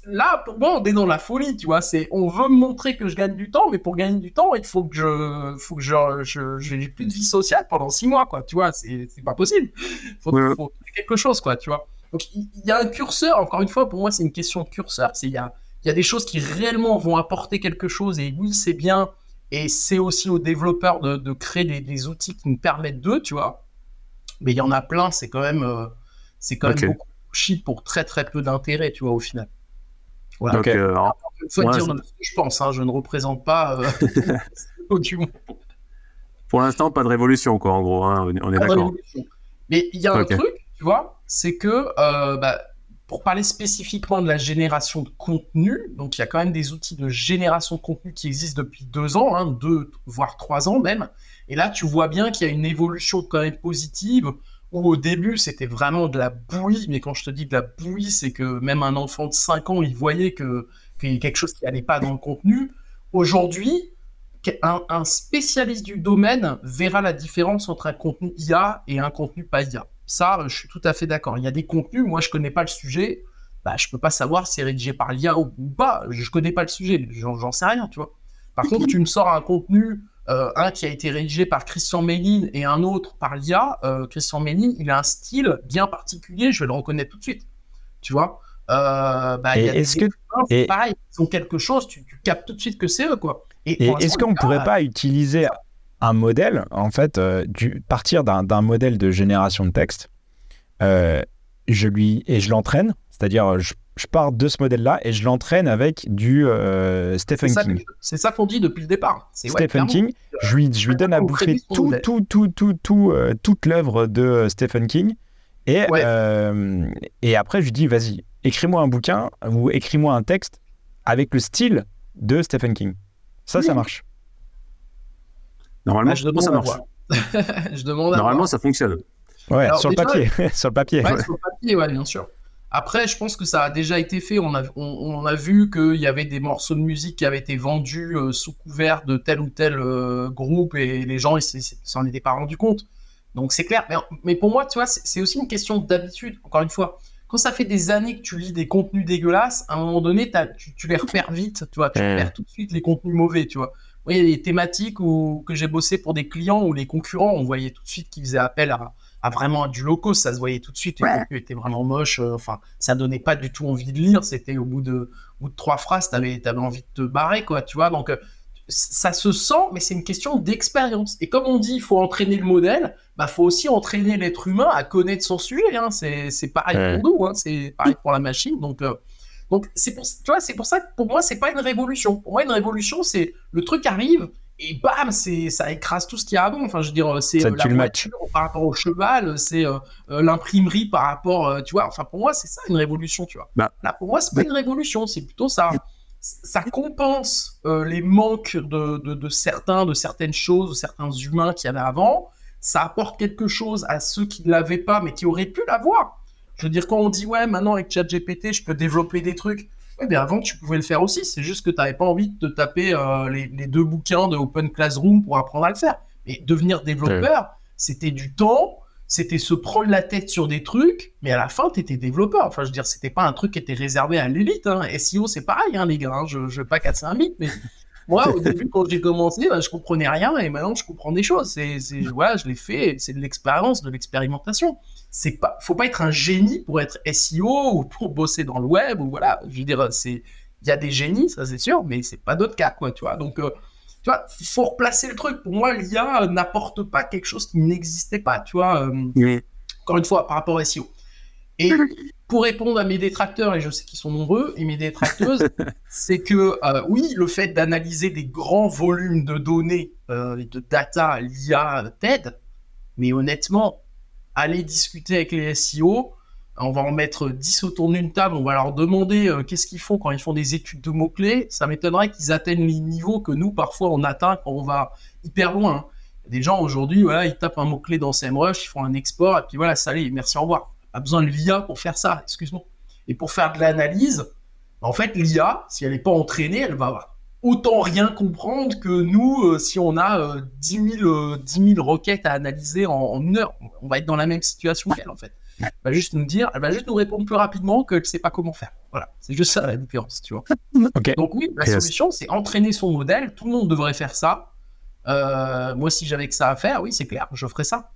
là, pour moi, on est dans la folie, tu vois. C'est, on veut me montrer que je gagne du temps, mais pour gagner du temps, il faut que je, faut que je, je, j'ai plus de vie sociale pendant six mois, quoi. Tu vois, c'est, c'est pas possible. Faut, faut quelque chose, quoi, tu vois. Donc il y, a un curseur. Encore une fois, pour moi, c'est une question de curseur. C'est il y a, il y a des choses qui réellement vont apporter quelque chose, et oui, c'est bien. Et c'est aussi aux développeurs de, de créer des, des, outils qui nous permettent d'eux, tu vois. Mais il y en a plein, c'est quand même, euh, c'est quand même beaucoup pour très très peu d'intérêt, tu vois, au final. Voilà. Donc, euh, dire ce que je pense, hein, je ne représente pas euh, du monde. Pour l'instant, pas de révolution, quoi, en gros, hein, on est d'accord. Mais il y a un truc, tu vois, c'est que euh, bah, pour parler spécifiquement de la génération de contenu, donc il y a quand même des outils de génération de contenu qui existent depuis deux ans, hein, deux voire trois ans même. Et là, tu vois bien qu'il y a une évolution quand même positive où au début c'était vraiment de la bouillie, mais quand je te dis de la bouillie, c'est que même un enfant de 5 ans, il voyait que qu'il y a quelque chose qui n'allait pas dans le contenu. Aujourd'hui, un, spécialiste du domaine verra la différence entre un contenu IA et un contenu pas IA. Ça, je suis tout à fait d'accord. Il y a des contenus, moi je connais pas le sujet, bah, je peux pas savoir si c'est rédigé par l'IA ou pas, je connais pas le sujet, j'en sais rien, tu vois. Par contre, tu me sors un contenu euh, un qui a été rédigé par Christian Méline et un autre par l'IA. Euh, Christian Méline, il a un style bien particulier, je vais le reconnaître tout de suite. Tu vois? Euh, bah, Est-ce que et... pareil, ils ont quelque chose, tu, captes tout de suite que c'est eux, quoi. Et, est-ce qu'on ne pourrait pas utiliser un modèle, en fait, du, partir d'un modèle de génération de texte, je lui et je l'entraîne, c'est-à-dire je je pars de ce modèle-là et je l'entraîne avec du euh, Stephen King. C'est ça qu'on dit depuis le départ. Stephen King, je lui, je lui donne à bouffer tout, tout, tout, tout, tout, euh, toute l'œuvre de Stephen King. Et, euh, et après, je lui dis, vas-y, écris-moi un bouquin ou écris-moi un texte avec le style de Stephen King. Ça, ça marche. Normalement, je ça marche. je demande Normalement, ça fonctionne. Ouais, sur, le papier. sur le papier. Ouais, sur le papier, ouais, bien sûr. Après, je pense que ça a déjà été fait. On a, on, a vu qu'il y avait des morceaux de musique qui avaient été vendus euh, sous couvert de tel ou tel euh, groupe et les gens ne s'en étaient pas rendus compte. Donc c'est clair. Mais, pour moi, tu vois, c'est aussi une question d'habitude. Encore une fois, quand ça fait des années que tu lis des contenus dégueulasses, à un moment donné, tu, les repères vite. Tu vois, tu repères tout de suite les contenus mauvais. Tu vois. Il y a des thématiques où, que j'ai bossé pour des clients ou les concurrents, on voyait tout de suite qu'ils faisaient appel à à vraiment du loco, ça se voyait tout de suite, les était vraiment moche, euh, enfin, ça donnait pas du tout envie de lire, c'était au bout de, bout de trois phrases, t'avais avais envie de te barrer, quoi, tu vois, donc euh, ça se sent, mais c'est une question d'expérience. Et comme on dit, il faut entraîner le modèle, bah faut aussi entraîner l'être humain à connaître son sujet, hein. c'est pareil pour nous, hein. c'est pareil pour la machine, donc... Euh, donc c'est pour, tu vois, c'est pour ça que pour moi c'est pas une révolution. Pour moi une révolution c'est le truc arrive et bam, c'est ça écrase tout ce qu'il y a avant. Enfin, je veux dire, c'est euh, la voiture par rapport au cheval, c'est euh, euh, l'imprimerie par rapport, tu vois. Enfin, pour moi, c'est ça une révolution, tu vois. Bah, Là, pour moi, c'est pas une révolution, c'est plutôt ça. Ça compense les manques de, de, de, certains, de certaines choses, de certains humains qu'il y avait avant. Ça apporte quelque chose à ceux qui ne l'avaient pas, mais qui auraient pu l'avoir. Je veux dire, quand on dit ouais, maintenant avec ChatGPT, je peux développer des trucs oui, mais avant, tu pouvais le faire aussi. C'est juste que tu n'avais pas envie de te taper euh, les, deux bouquins de Open Classroom pour apprendre à le faire. Mais devenir développeur, c'était du temps, c'était se prendre la tête sur des trucs, mais à la fin, tu étais développeur. Enfin, je veux dire, c'était pas un truc qui était réservé à l'élite. Hein. SEO, c'est pareil, hein, les gars. Hein. Je, je veux pas casser un mythe, mais moi, au début, quand j'ai commencé, bah, je comprenais rien, et maintenant, je comprends des choses. C'est, c'est, voilà, je l'ai fait. C'est de l'expérience, de l'expérimentation. C'est pas, faut pas être un génie pour être SEO ou pour bosser dans le web ou voilà. Je veux dire, c'est, il y a des génies, ça c'est sûr, mais c'est pas d'autres cas, quoi, tu vois. Donc, euh, tu vois, faut replacer le truc. Pour moi, l'IA n'apporte pas quelque chose qui n'existait pas, tu vois. Euh, encore une fois, par rapport à SEO. Et pour répondre à mes détracteurs, et je sais qu'ils sont nombreux, et mes détracteuses, c'est que euh, oui, le fait d'analyser des grands volumes de données euh, et de data, l'IA t'aide, mais honnêtement, aller discuter avec les SEO, on va en mettre 10 autour d'une table, on va leur demander euh, qu'est-ce qu'ils font quand ils font des études de mots-clés. Ça m'étonnerait qu'ils atteignent les niveaux que nous, parfois, on atteint quand on va hyper loin. Hein. Des gens aujourd'hui, voilà, ils tapent un mot-clé dans SEMrush, ils font un export, et puis voilà, salut, merci, au revoir. A besoin de l'IA pour faire ça, excuse-moi. Et pour faire de l'analyse, en fait, l'IA, si elle n'est pas entraînée, elle va autant rien comprendre que nous, euh, si on a 10, 000, 10, requêtes à analyser en, en, une heure. On va être dans la même situation qu'elle, en fait. Elle va juste nous dire, elle va juste nous répondre plus rapidement qu'elle ne sait pas comment faire. Voilà, c'est juste ça la différence, tu vois. Donc oui, la solution, c'est entraîner son modèle. Tout le monde devrait faire ça. Euh, moi, si j'avais que ça à faire, oui, c'est clair, je ferais ça.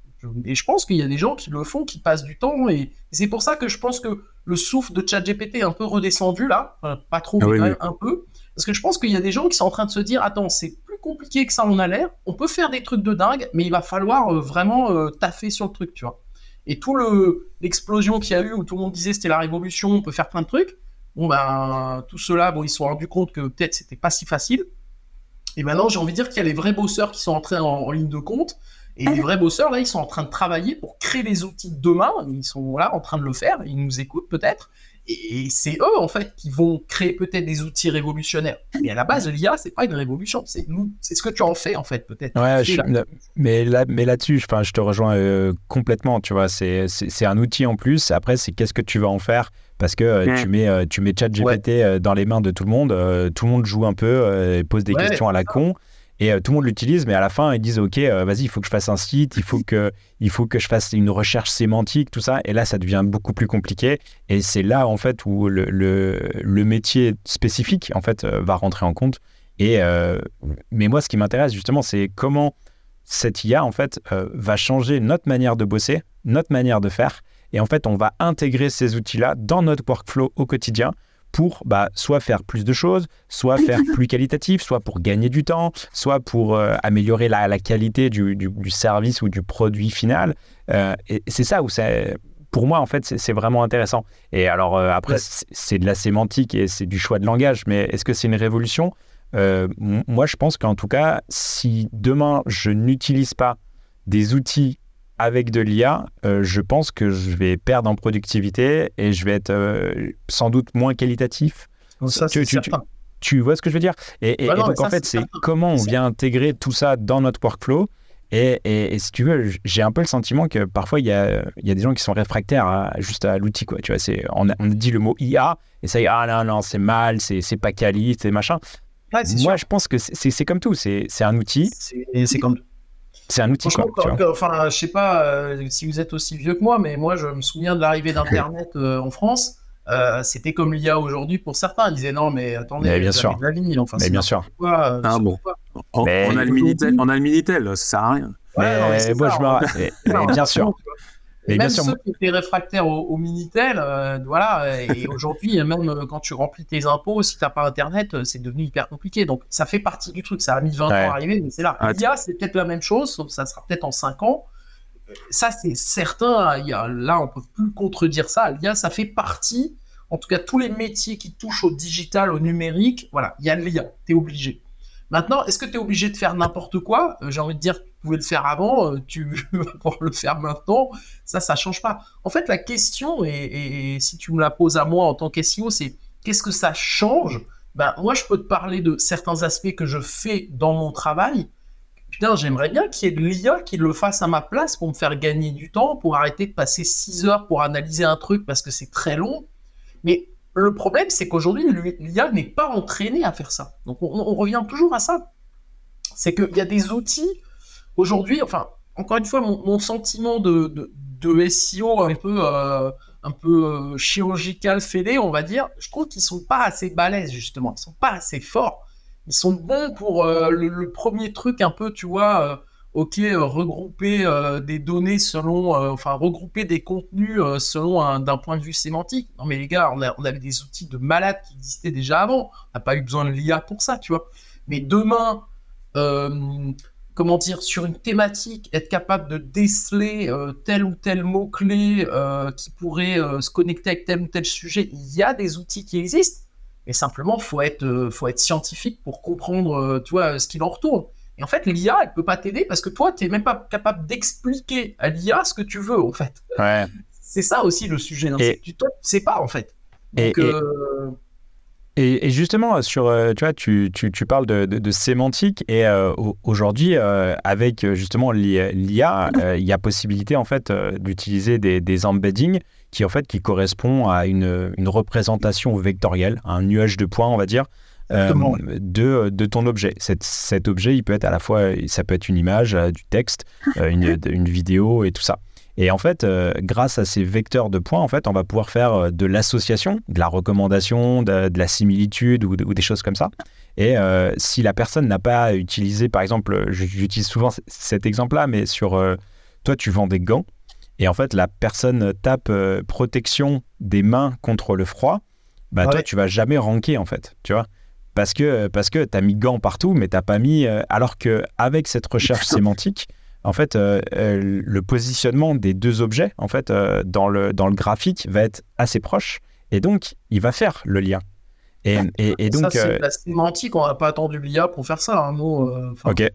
Et je pense qu'il y a des gens qui le font, qui passent du temps. Et, c'est pour ça que je pense que le souffle de ChatGPT est un peu redescendu là. pas trop, ah mais quand même un peu. Parce que je pense qu'il y a des gens qui sont en train de se dire Attends, c'est plus compliqué que ça en a l'air. On peut faire des trucs de dingue, mais il va falloir euh, vraiment euh, taffer sur le truc, tu vois. Et tout le l'explosion qu'il y a eu où tout le monde disait c'était la révolution, on peut faire plein de trucs. Bon ben tout cela, bon ils se sont rendus compte que peut-être c'était pas si facile. Et maintenant j'ai envie de dire qu'il y a les vrais bosseurs qui sont entrés en, ligne de compte. Et les vrais bosseurs là, ils sont en train de travailler pour créer les outils de demain. Ils sont là en train de le faire. Ils nous écoutent peut-être. Et c'est eux, en fait, qui vont créer peut-être des outils révolutionnaires. Mais à la base, l'IA, c'est pas une révolution. C'est nous, c'est ce que tu en fais, en fait, peut-être. Ouais, mais là, mais là-dessus, je, je te rejoins euh, complètement. Tu vois, c'est, un outil en plus. Après, c'est qu'est-ce que tu vas en faire? Parce que euh, tu mets euh, tu mets ChatGPT dans les mains de tout le monde. tout le monde joue un peu et pose des questions à la con et euh, tout le monde l'utilise, mais à la fin, ils disent OK, euh, vas-y, il faut que je fasse un site, il faut que, il faut que je fasse une recherche sémantique, tout ça. Et là, ça devient beaucoup plus compliqué. Et c'est là, en fait, où le, le, métier spécifique, en fait, euh, va rentrer en compte. Et, mais moi, ce qui m'intéresse, justement, c'est comment cette IA, en fait, va changer notre manière de bosser, notre manière de faire. Et en fait, on va intégrer ces outils-là dans notre workflow au quotidien pour bah, soit faire plus de choses, soit faire plus qualitatif, soit pour gagner du temps, soit pour euh, améliorer la, la qualité du, du, service ou du produit final. Euh, et c'est ça où c'est, pour moi, en fait, c'est vraiment intéressant. Et alors, euh, après, c'est de la sémantique et c'est du choix de langage, mais est-ce que c'est une révolution? Moi, je pense qu'en tout cas, si demain, je n'utilise pas des outils avec de l'IA, euh, je pense que je vais perdre en productivité et je vais être euh, sans doute moins qualitatif. Ça, tu, tu, tu, vois ce que je veux dire? Et, bah donc, en fait, c'est comment on vient intégrer tout ça dans notre workflow? Et, et, si tu veux, j'ai un peu le sentiment que parfois, il y a, y a des gens qui sont réfractaires à, juste à l'outil. Quoi. Tu vois, on, on dit le mot IA et ça y est, ah non, non, c'est mal, c'est pas quali, c'est machin. Moi, je pense que c'est comme tout. C'est un outil. C'est comme c'est un outil. enfin, je sais pas euh, si vous êtes aussi vieux que moi, mais moi, je me souviens de l'arrivée d'Internet euh, en France. Euh, c'était comme l'IA aujourd'hui pour certains. Ils disaient non, mais attendez, mais bien sûr. La ligne. Enfin, mais bien sûr. Quoi, ah, bon. On, a le Minitel, on a le Minitel, ça sert à rien. mais, moi, je me... bien sûr. Même ceux qui étaient réfractaires au, Minitel, euh, voilà, et aujourd'hui, même euh, quand tu remplis tes impôts, si tu n'as pas Internet, euh, c'est devenu hyper compliqué. Donc, ça fait partie du truc. Ça a mis 20 ans à arriver, mais c'est là. L'IA, c'est peut-être la même chose, sauf ça sera peut-être en 5 ans. Ça, c'est certain. Il y a, là, on peut plus contredire ça. L'IA, ça fait partie, en tout cas, tous les métiers qui touchent au digital, au numérique, voilà, il y a l'IA. Tu es obligé. Maintenant, est-ce que tu es obligé de faire n'importe quoi? J'ai envie de dire, pouvais le faire avant, euh, tu vas pouvoir le faire maintenant. Ça, ça change pas. En fait, la question, et, si tu me la poses à moi en tant qu'SEO, c'est qu'est-ce que ça change? Ben, Moi, je peux te parler de certains aspects que je fais dans mon travail. Putain, j'aimerais bien qu'il y ait de l'IA qui le fasse à ma place pour me faire gagner du temps, pour arrêter de passer 6 heures pour analyser un truc parce que c'est très long. Mais le problème, c'est qu'aujourd'hui, l'IA n'est pas entraîné à faire ça. Donc, on revient toujours à ça. C'est qu'il y a des outils Aujourd'hui, enfin, encore une fois, mon, sentiment de, de, SEO un peu, euh, un peu euh, chirurgical fêlé, on va dire, je trouve qu'ils sont pas assez balèzes, justement. Ils sont pas assez forts. Ils sont bons pour euh, le, premier truc, un peu, tu vois, ok, regrouper des données selon, enfin, regrouper des contenus selon d'un point de vue sémantique. Non, mais les gars, on, on avait des outils de malades qui existaient déjà avant. On n'a pas eu besoin de l'IA pour ça, tu vois. Mais demain, comment dire, sur une thématique, être capable de déceler euh, tel ou tel mot-clé euh, qui pourrait euh, se connecter avec tel ou tel sujet, il y a des outils qui existent, mais simplement, il faut être, faut être scientifique pour comprendre tu vois, ce qu'il en retourne. Et en fait, l'IA, elle peut pas t'aider parce que toi, tu n'es même pas capable d'expliquer à l'IA ce que tu veux, en fait. C'est ça aussi le sujet. Hein. Tu ne sais pas, en fait. Donc, et, justement, sur, euh, tu vois, tu, tu, tu parles de, de, sémantique et euh, aujourd'hui, euh, avec justement l'IA, il y a possibilité en fait d'utiliser des, des, embeddings qui en fait qui correspondent à une, une représentation vectorielle, un nuage de points, on va dire, de, de ton objet. Cet, cet objet, il peut être à la fois, ça peut être une image, du texte, une, une vidéo et tout ça. Et en fait, euh, grâce à ces vecteurs de points, en fait, on va pouvoir faire euh, de l'association, de la recommandation, de, la similitude ou, des choses comme ça. Et euh, si la personne n'a pas utilisé, par exemple, j'utilise souvent cet exemple-là, mais sur toi, tu vends des gants, et en fait, la personne tape protection des mains contre le froid, bah toi, tu vas jamais ranker, en fait, tu vois parce que, parce que tu as mis gants partout, mais tu n'as pas mis. alors qu'avec cette recherche sémantique, en fait, euh, euh, le positionnement des deux objets, en fait, euh, dans, le, dans le graphique, va être assez proche, et donc il va faire le lien. Et, et, donc, ça, c'est la sémantique. On n'a pas attendu l'IA pour faire ça. Un mot. ok.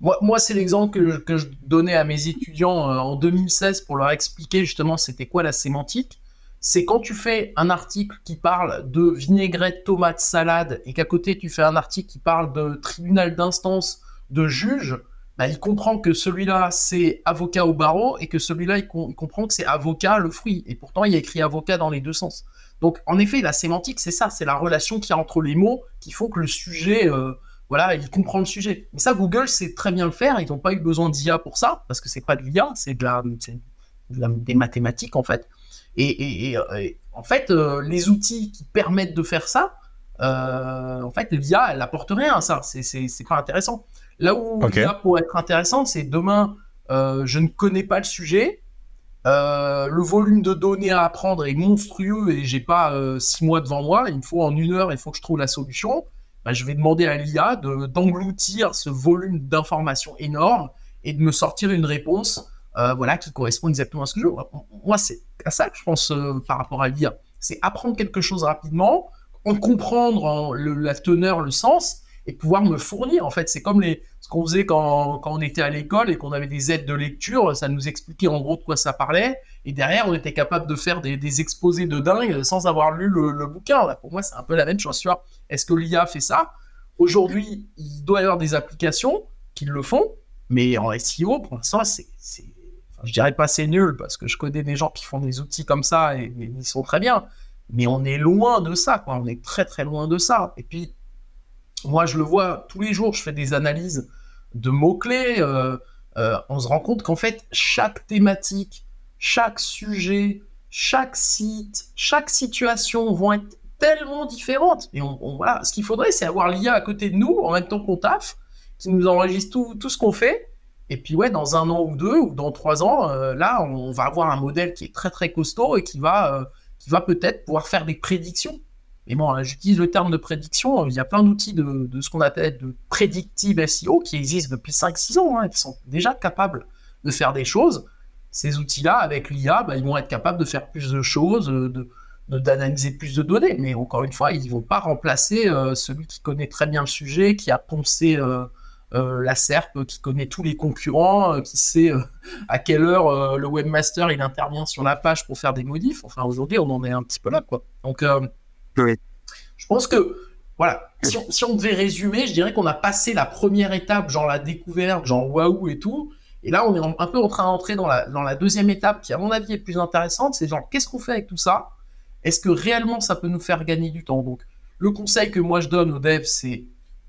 Moi, moi c'est l'exemple que, que, je donnais à mes étudiants en 2016 pour leur expliquer justement c'était quoi la sémantique. C'est quand tu fais un article qui parle de vinaigrette, tomate, salade, et qu'à côté tu fais un article qui parle de tribunal d'instance, de juge bah, il comprend que celui-là, c'est avocat au barreau et que celui-là, il, comprend que c'est avocat le fruit. Et pourtant, il y a écrit avocat dans les deux sens. Donc, en effet, la sémantique, c'est ça, c'est la relation qu'il y a entre les mots qui font que le sujet, euh, voilà, il comprend le sujet. Mais ça, Google sait très bien le faire. Ils n'ont pas eu besoin d'IA pour ça, parce que c'est pas de l'IA, c'est de la, des mathématiques, en fait. Et, en fait, euh, les outils qui permettent de faire ça, euh, en fait, l'IA, elle n'apporte rien à ça. C'est pas intéressant. Là où okay. l'IA pourrait être intéressant, c'est demain, euh, je ne connais pas le sujet. Euh, le volume de données à apprendre est monstrueux et j'ai pas six mois devant moi. Il me faut en une heure, il faut que je trouve la solution. Bah, je vais demander à l'IA d'engloutir ce volume d'informations énorme et de me sortir une réponse voilà, qui correspond exactement à ce que je veux. Moi, c'est à ça que je pense par rapport à l'IA. C'est apprendre quelque chose rapidement, en comprendre la teneur, le sens, et pouvoir me fournir. En fait, c'est comme les, ce qu'on faisait quand, on était à l'école et qu'on avait des aides de lecture, ça nous expliquait en gros de quoi ça parlait, et derrière, on était capable de faire des, exposés de dingue sans avoir lu le, bouquin. Pour moi, c'est un peu la même chose. Est-ce que l'IA fait ça? Aujourd'hui, il doit y avoir des applications qui le font, mais en SEO, pour l'instant, c'est, enfin, je dirais pas c'est nul, parce que je connais des gens qui font des outils comme ça et, et ils sont très bien mais on est loin de ça, quoi. On est très très loin de ça. Et puis, moi, je le vois tous les jours, je fais des analyses de mots-clés. Euh, euh, on se rend compte qu'en fait, chaque thématique, chaque sujet, chaque site, chaque situation vont être tellement différentes. Et on, voilà, ce qu'il faudrait, c'est avoir l'IA à côté de nous, en même temps qu'on taffe, qui nous enregistre tout, tout ce qu'on fait. Et puis ouais, dans un an ou deux, ou dans trois ans, euh, là, on va avoir un modèle qui est très très costaud et qui va qui va peut-être pouvoir faire des prédictions. Mais bon, j'utilise le terme de prédiction, il y a plein d'outils de, ce qu'on appelle de predictive SEO qui existent depuis 5-6 ans, hein, qui sont déjà capables de faire des choses. Ces outils-là, avec l'IA, bah, ils vont être capables de faire plus de choses, de, d'analyser plus de données. Mais encore une fois, ils ne vont pas remplacer euh, celui qui connaît très bien le sujet, qui a poncé euh, euh, la SERP qui connaît tous les concurrents, euh, qui sait euh, à quelle heure le webmaster il intervient sur la page pour faire des modifs. Enfin, aujourd'hui, on en est un petit peu là, quoi. Donc, je pense que, voilà, si on, devait résumer, je dirais qu'on a passé la première étape, genre la découverte, genre waouh et tout. Et là, on est un peu en train d'entrer dans la, dans la deuxième étape qui, à mon avis, est plus intéressante. C'est genre, qu'est-ce qu'on fait avec tout ça? Est-ce que réellement ça peut nous faire gagner du temps? Donc, le conseil que moi je donne aux devs, c'est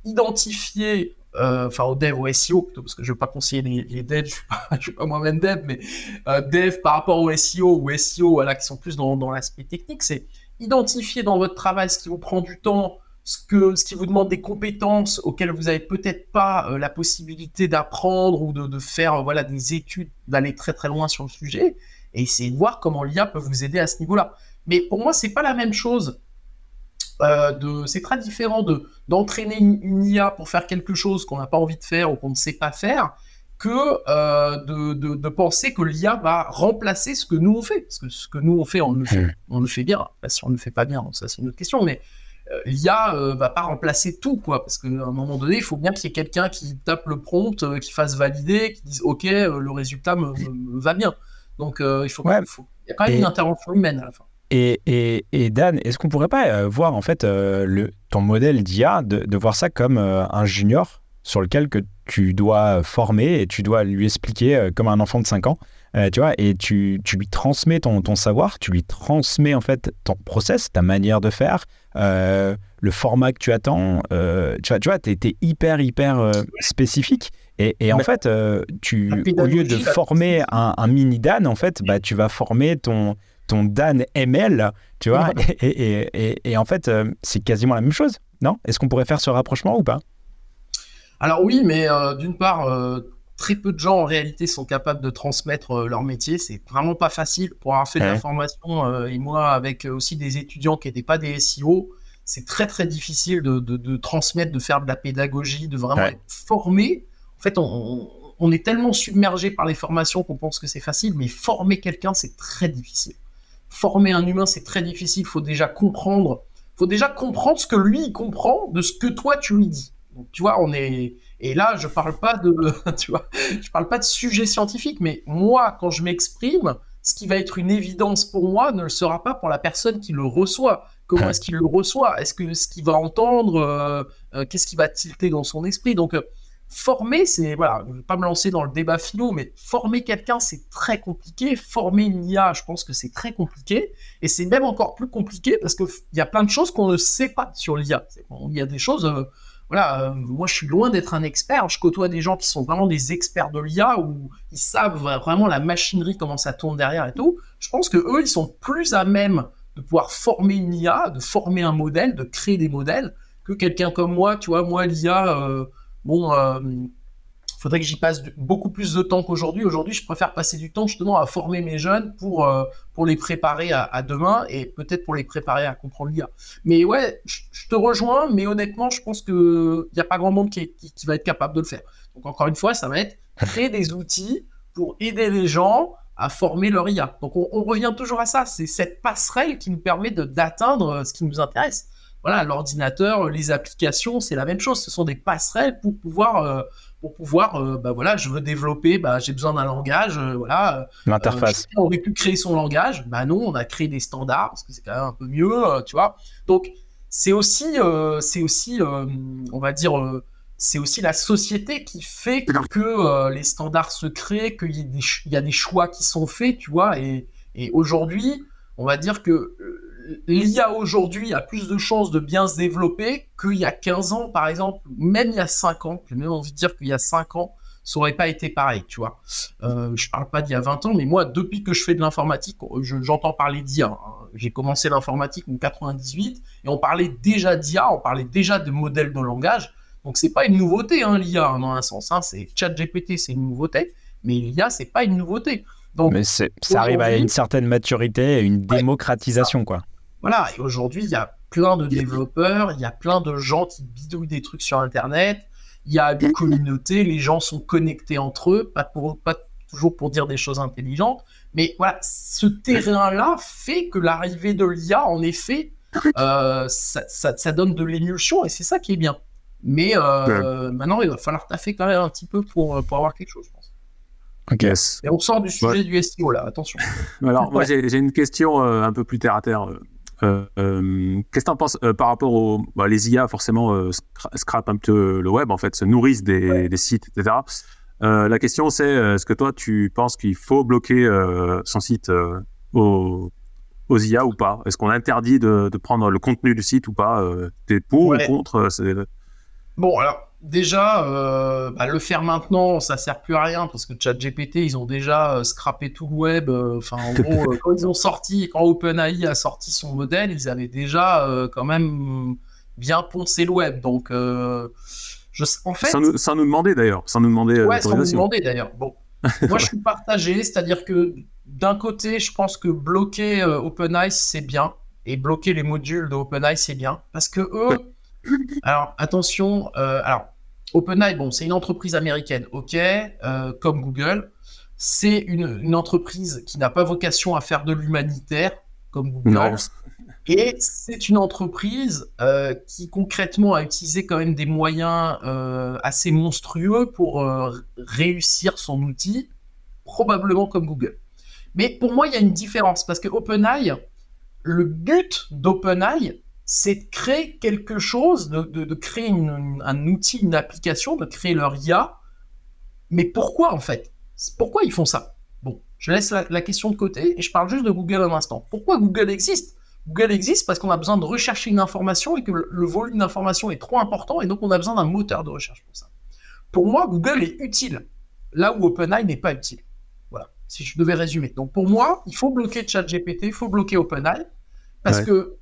identifier enfin au dev, au SEO, plutôt, parce que je ne veux pas conseiller les, devs, je ne suis pas, moi-même dev, mais dev par rapport au SEO ou SEO, voilà, qui sont plus dans, dans l'aspect technique, c'est identifier dans votre travail ce qui vous prend du temps, ce, que, ce qui vous demande des compétences auxquelles vous n'avez peut-être pas la possibilité d'apprendre ou de, faire voilà, des études, d'aller très très loin sur le sujet, et essayer de voir comment l'IA peut vous aider à ce niveau-là. Mais pour moi, c'est pas la même chose. Euh, c'est très différent de d'entraîner une, IA pour faire quelque chose qu'on n'a pas envie de faire ou qu'on ne sait pas faire que euh, de, de, penser que l'IA va remplacer ce que nous on fait. Parce que ce que nous on fait, on le fait, hmm. on le fait bien. si on ne le fait pas bien, ça c'est une autre question. Mais euh, l'IA va pas remplacer tout, quoi. Parce qu'à un moment donné, il faut bien qu'il y ait quelqu'un qui tape le prompt, qui fasse valider, qui dise OK, le résultat me, va bien. Donc il faut, il faut, il y a quand même une intervention humaine à la fin. Et, et, et, Dan, est-ce qu'on pourrait pas euh, voir en fait euh, le, ton modèle d'IA, de, de, voir ça comme euh, un junior? Sur lequel que tu dois former et tu dois lui expliquer comme un enfant de 5 ans, tu vois, et tu, tu, lui transmets ton, ton, savoir, tu lui transmets en fait ton process, ta manière de faire, le format que tu attends, tu vois, tu vois, es, hyper, hyper spécifique. Et, et en fait, tu, au lieu de former un, un, mini Dan, en fait, bah, tu vas former ton, ton Dan ML, tu vois, et, en fait, euh, c'est quasiment la même chose, non? Est-ce qu'on pourrait faire ce rapprochement ou pas? Alors oui, mais euh, d'une part, euh, très peu de gens en réalité sont capables de transmettre leur métier. C'est vraiment pas facile pour avoir fait de la formation. et moi, avec aussi des étudiants qui n'étaient pas des SEO, c'est très très difficile de, transmettre, de faire de la pédagogie, de vraiment être formé. En fait, on est tellement submergé par les formations qu'on pense que c'est facile, mais former quelqu'un, c'est très difficile former un humain, c'est très difficile. Il faut déjà comprendre. faut déjà comprendre ce que lui il comprend de ce que toi tu lui dis. Tu vois, on est. Et là, je parle pas de, tu vois, je parle pas de sujet scientifique, mais moi, quand je m'exprime, ce qui va être une évidence pour moi ne le sera pas pour la personne qui le reçoit. Comment est-ce qu'il le reçoit? Est-ce que ce qu'il va entendre, euh, euh, qu'est-ce qui va tilter dans son esprit? Donc, euh, former, c'est voilà, je vais pas me lancer dans le débat philo, mais former quelqu'un, c'est très compliqué. Former une IA, je pense que c'est très compliqué, et c'est même encore plus compliqué parce qu'il y a plein de choses qu'on ne sait pas sur l'IA. Il y a des choses, voilà, euh, moi je suis loin d'être un expert. Je côtoie des gens qui sont vraiment des experts de l'IA où ils savent vraiment la machinerie comment ça tourne derrière et tout. Je pense que eux, ils sont plus à même de pouvoir former une IA, de former un modèle, de créer des modèles que quelqu'un comme moi. Tu vois, moi l'IA. Euh, bon, euh, faudrait que j'y passe beaucoup plus de temps qu'aujourd'hui. Aujourd'hui, je préfère passer du temps justement à former mes jeunes pour, euh, pour les préparer à, demain et peut-être pour les préparer à comprendre l'IA. Mais ouais, je, te rejoins, mais honnêtement, je pense qu'il n'y a pas grand monde qui, qui, va être capable de le faire. Donc encore une fois, ça va être créer des outils pour aider les gens à former leur IA. Donc on, on revient toujours à ça, c'est cette passerelle qui nous permet d'atteindre ce qui nous intéresse voilà, l'ordinateur, les applications, c'est la même chose. Ce sont des passerelles pour pouvoir, euh, pour pouvoir, euh, bah voilà, je veux développer, bah j'ai besoin d'un langage, euh, voilà. L'interface. on aurait pu créer son langage, bah non, on a créé des standards parce que c'est quand même un peu mieux, tu vois. Donc c'est aussi, c'est aussi, on va dire, c'est aussi la société qui fait que les standards se créent, qu'il y, y, a des choix qui sont faits, tu vois. Et, et aujourd'hui, on va dire que l'IA aujourd'hui a plus de chances de bien se développer qu'il y a 15 ans, par exemple, même il y a 5 ans. J'ai même envie de dire qu'il y a 5 ans, ça aurait pas été pareil, tu vois. Euh, je parle pas d'il y a 20 ans, mais moi, depuis que je fais de l'informatique, j'entends parler d'IA. Hein. J'ai commencé l'informatique en 98 et on parlait déjà d'IA, on parlait déjà de modèles de langage. Donc c'est pas une nouveauté, hein, l'IA, dans un sens. Hein. C'est ChatGPT, c'est une nouveauté, mais l'IA, c'est pas une nouveauté. Donc, mais ça arrive à une certaine maturité, une démocratisation, quoi. Voilà, et aujourd'hui, il y a plein de développeurs, il y a plein de gens qui bidouillent des trucs sur Internet, il y a des communautés, les gens sont connectés entre eux, pas, pour, pas toujours pour dire des choses intelligentes, mais voilà, ce terrain-là fait que l'arrivée de l'IA, en effet, euh, ça, ça, donne de l'émulsion, et c'est ça qui est bien. Mais euh, maintenant, il va falloir taffer quand même un petit peu pour, pour avoir quelque chose, je pense. Et on sort du sujet du SEO là, attention. Alors, moi, j'ai une question euh, un peu plus terre à terre. Euh, euh, qu'est-ce que tu en penses euh, par rapport aux bah, les IA forcément scrapent un peu le web en fait, se nourrissent des, des sites, etc. la question c'est est-ce que toi tu penses qu'il faut bloquer son site aux, aux, IA ou pas? Est-ce qu'on interdit de, de, prendre le contenu du site ou pas T'es pour ou contre Bon alors déjà, euh, bah, le faire maintenant, ça sert plus à rien parce que ChatGPT, ils ont déjà euh, scrappé tout le web. Euh, enfin, en gros, quand ils ont sorti, quand OpenAI a sorti son modèle, ils avaient déjà quand même bien poncé le web. Donc, je, en fait, sans nous, sans nous demander d'ailleurs, sans nous demander. ouais, sans nous demander d'ailleurs. Bon, moi, je suis partagé, c'est-à-dire que d'un côté, je pense que bloquer OpenAI c'est bien et bloquer les modules de OpenAI c'est bien parce que eux alors, attention, euh, alors, OpenAI, bon, c'est une entreprise américaine, ok, euh, comme Google. C'est une, entreprise qui n'a pas vocation à faire de l'humanitaire, comme Google. Et c'est une entreprise euh, qui concrètement a utilisé quand même des moyens assez monstrueux pour réussir son outil, probablement comme Google. Mais pour moi, il y a une différence parce que OpenAI, le but d'OpenAI, c'est de créer quelque chose, de, créer un outil, une application, de créer leur IA. Mais pourquoi en fait? Pourquoi ils font ça? Bon, je laisse la, question de côté et je parle juste de Google un instant. Pourquoi Google existe? Google existe parce qu'on a besoin de rechercher une information et que le, volume d'information est trop important et donc on a besoin d'un moteur de recherche pour ça. Pour moi, Google est utile là où OpenAI n'est pas utile. Voilà, si je devais résumer. Donc pour moi, il faut bloquer ChatGPT, il faut bloquer OpenAI parce que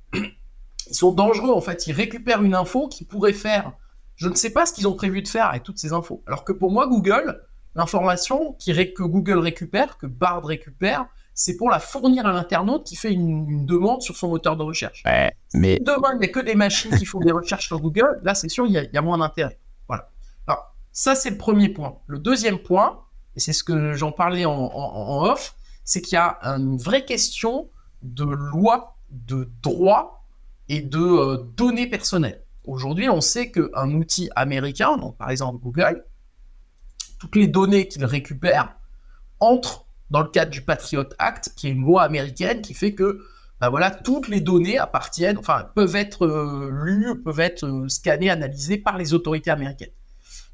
ils sont dangereux en fait. Ils récupèrent une info qui pourrait faire. Je ne sais pas ce qu'ils ont prévu de faire avec toutes ces infos. Alors que pour moi, Google, l'information que Google récupère, que Bard récupère, c'est pour la fournir à l'internaute qui fait une, demande sur son moteur de recherche. Ouais, mais... demain, il n'y a que des machines qui font des recherches sur Google, là, c'est sûr, il y, a, moins d'intérêt. Voilà. Alors, ça, c'est le premier point. Le deuxième point, et c'est ce que j'en parlais en, en off, c'est qu'il y a une vraie question de loi, de droit et de euh, données personnelles. Aujourd'hui, on sait qu'un outil américain, donc par exemple Google, toutes les données qu'il récupère entrent dans le cadre du Patriot Act, qui est une loi américaine qui fait que bah voilà, toutes les données appartiennent, enfin, peuvent être euh, lues, peuvent être euh, scannées, analysées par les autorités américaines.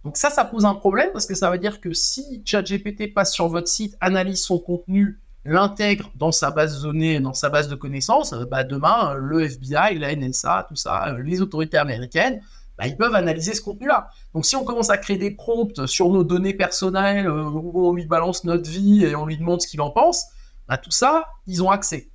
Donc ça, ça pose un problème parce que ça veut dire que si ChatGPT passe sur votre site, analyse son contenu l'intègre dans sa base de données, dans sa base de connaissances, euh, bah demain, le FBI, la NSA, tout ça, euh, les autorités américaines, bah, ils peuvent analyser ce contenu-là. Donc si on commence à créer des prompts sur nos données personnelles, euh, où on lui balance notre vie et on lui demande ce qu'il en pense, bah, tout ça, ils ont accès.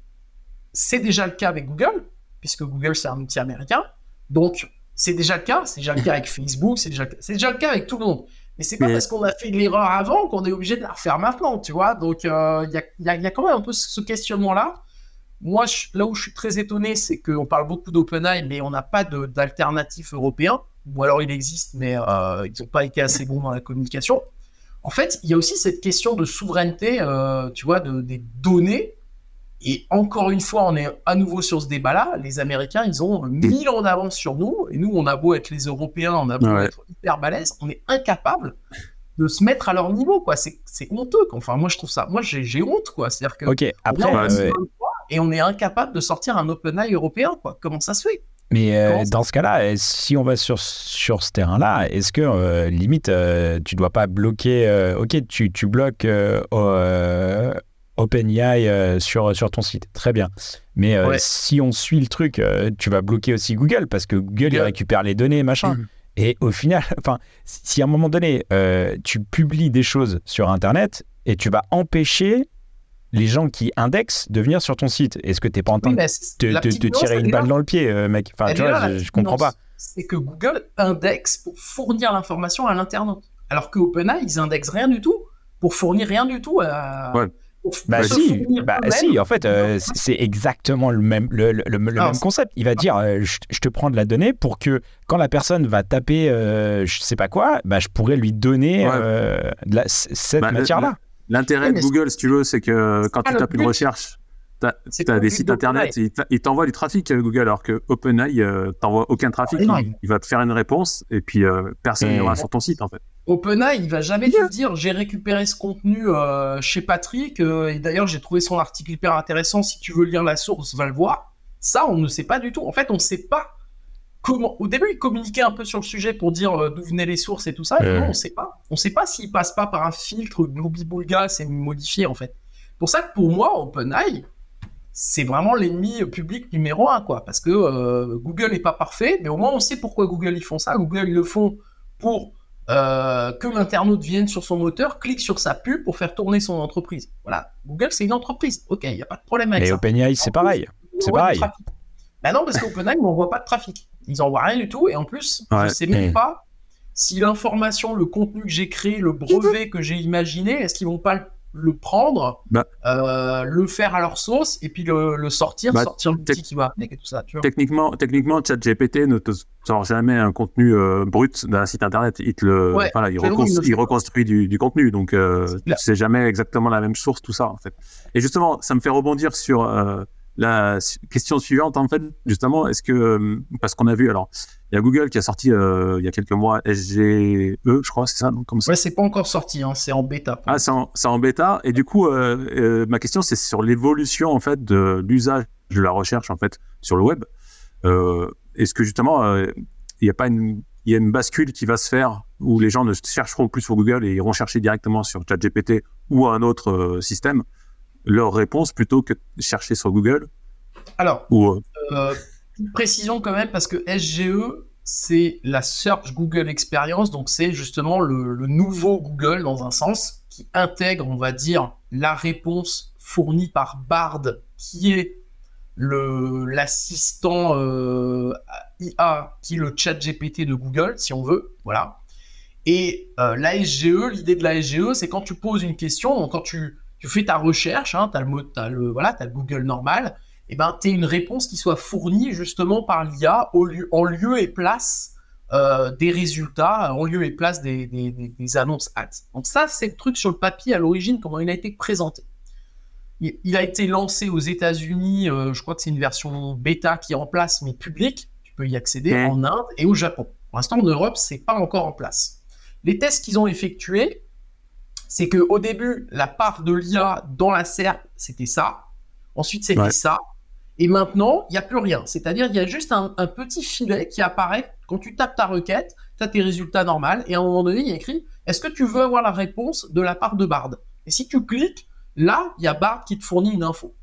C'est déjà le cas avec Google, puisque Google c'est un outil américain. Donc c'est déjà le cas, c'est déjà le cas avec Facebook, c'est déjà, déjà le cas avec tout le monde. Mais c'est pas parce qu'on a fait de l'erreur avant qu'on est obligé de la refaire maintenant, tu vois. Donc, euh, il y, a, quand même un peu ce questionnement-là. Moi, là où je suis très étonné, c'est qu'on parle beaucoup d'OpenAI, mais on n'a pas d'alternatif européen. Ou alors il existe, mais euh, ils n'ont pas été assez bons dans la communication. En fait, il y a aussi cette question de souveraineté, euh, tu vois, de, des données et encore une fois, on est à nouveau sur ce débat-là. Les Américains, ils ont mille ans d'avance sur nous. Et nous, on a beau être les Européens, on a beau être hyper balèze, on est incapable de se mettre à leur niveau, quoi. C'est honteux. Enfin, moi, je trouve ça. Moi, j'ai honte, quoi. C'est-à-dire que. Ok, après. Euh, et on est incapable de sortir un OpenAI européen, quoi. Comment ça se fait? Mais euh, dans ce cas-là, euh, si on va sur, sur ce terrain-là, est-ce que limite, tu dois pas bloquer, ok, tu, tu bloques OpenAI euh, sur, sur ton site. Très bien. Mais euh, si on suit le truc, euh, tu vas bloquer aussi Google parce que Google, il récupère les données, machin. Mhm. Et au final, enfin, si à un moment donné, tu publies des choses sur Internet et tu vas empêcher les gens qui indexent de venir sur ton site, est-ce que tu n'es pas en train de te, tirer une balle dans le pied, mec Enfin, tu vois, je, ne comprends pas. C'est que Google indexe pour fournir l'information à l'internaute. Alors que OpenAI, ils indexent rien du tout pour fournir rien du tout à. Bah si, bah si, en fait, euh, c'est exactement le même, le, le, même concept. Il va dire, euh, je, te prends de la donnée pour que quand la personne va taper, euh, je sais pas quoi, bah, je pourrais lui donner de la, cette bah, matière-là. L'intérêt de Google, si tu veux, c'est que quand tu tapes une recherche, tu as, des sites internet, il t'envoie du trafic Google, alors que OpenAI t'envoie aucun trafic. Ah, il, va te faire une réponse et puis personne n'ira sur ton site en fait. OpenAI, il va jamais te dire j'ai récupéré ce contenu euh, chez Patrick euh, et d'ailleurs j'ai trouvé son article hyper intéressant. Si tu veux lire la source, va le voir. Ça, on ne sait pas du tout. En fait, on ne sait pas comment. Au début, il communiquait un peu sur le sujet pour dire euh, d'où venaient les sources et tout ça. Et non, on ne sait pas. On ne sait pas s'il passe pas par un filtre Gloobie-Boulga, c'est modifié en fait. Pour ça que pour moi, OpenAI, c'est vraiment l'ennemi public numéro un, quoi. Parce que Google n'est pas parfait, mais au moins on sait pourquoi Google ils font ça. Google ils le font pour euh, que l'internaute vienne sur son moteur, clique sur sa pub pour faire tourner son entreprise. Voilà, Google c'est une entreprise, ok, il n'y a pas de problème avec ça. Et OpenAI c'est pareil, c'est pareil. Ben non, parce qu'OpenAI n'envoie pas de trafic, ils n'envoient rien du tout, et en plus, je ne sais même pas si l'information, le contenu que j'ai créé, le brevet que j'ai imaginé, est-ce qu'ils vont pas le le prendre, bah. euh, le faire à leur sauce et puis le, sortir, bah, sortir l'outil qui va avec et tout ça. Techniquement, techniquement, ChatGPT ne te sort jamais un contenu euh, brut d'un site internet. Il, le, il, reconstruit du, contenu, donc euh, c'est jamais exactement la même source, tout ça en fait. Et justement, ça me fait rebondir sur la question suivante, en fait, justement, est-ce que, euh, parce qu'on a vu, alors, il y a Google qui a sorti euh, il y a quelques mois SGE, je crois, c'est ça, non comme ça. Ouais, c'est pas encore sorti, hein, c'est en bêta. Ah, c'est en, en, bêta. Et du coup, euh, ma question, c'est sur l'évolution, en fait, de l'usage de la recherche, en fait, sur le web. est-ce que, justement, il n'y a pas une, y a une bascule qui va se faire où les gens ne chercheront plus sur Google et iront chercher directement sur ChatGPT ou un autre système? Leur réponse plutôt que de chercher sur Google Alors, euh, euh, précision quand même, parce que SGE, c'est la Search Google Experience, donc c'est justement le, nouveau Google dans un sens, qui intègre, on va dire, la réponse fournie par Bard, qui est l'assistant euh, IA, qui est le chat GPT de Google, si on veut, voilà. Et la SGE, l'idée de la SGE, c'est quand tu poses une question, quand tu tu fais ta recherche, hein, tu as, as, le, voilà, as le Google normal, et ben tu une réponse qui soit fournie justement par l'IA lieu, en lieu et place euh, des résultats, en lieu et place des, des, des, annonces ads. Donc ça, c'est le truc sur le papier à l'origine, comment il a été présenté. Il, a été lancé aux États-Unis, euh, je crois que c'est une version bêta qui est en place, mais publique, tu peux y accéder en Inde et au Japon. Pour l'instant, en Europe, c'est pas encore en place. Les tests qu'ils ont effectués, c'est que au début, la part de l'IA dans la SERP, c'était ça. Ensuite, c'était ça. Et maintenant, il n'y a plus rien. C'est-à-dire, il y a juste un, petit filet qui apparaît quand tu tapes ta requête, tu as tes résultats normaux, et à un moment donné, il y a écrit Est-ce que tu veux avoir la réponse de la part de Bard? Et si tu cliques, là, il y a Bard qui te fournit une info.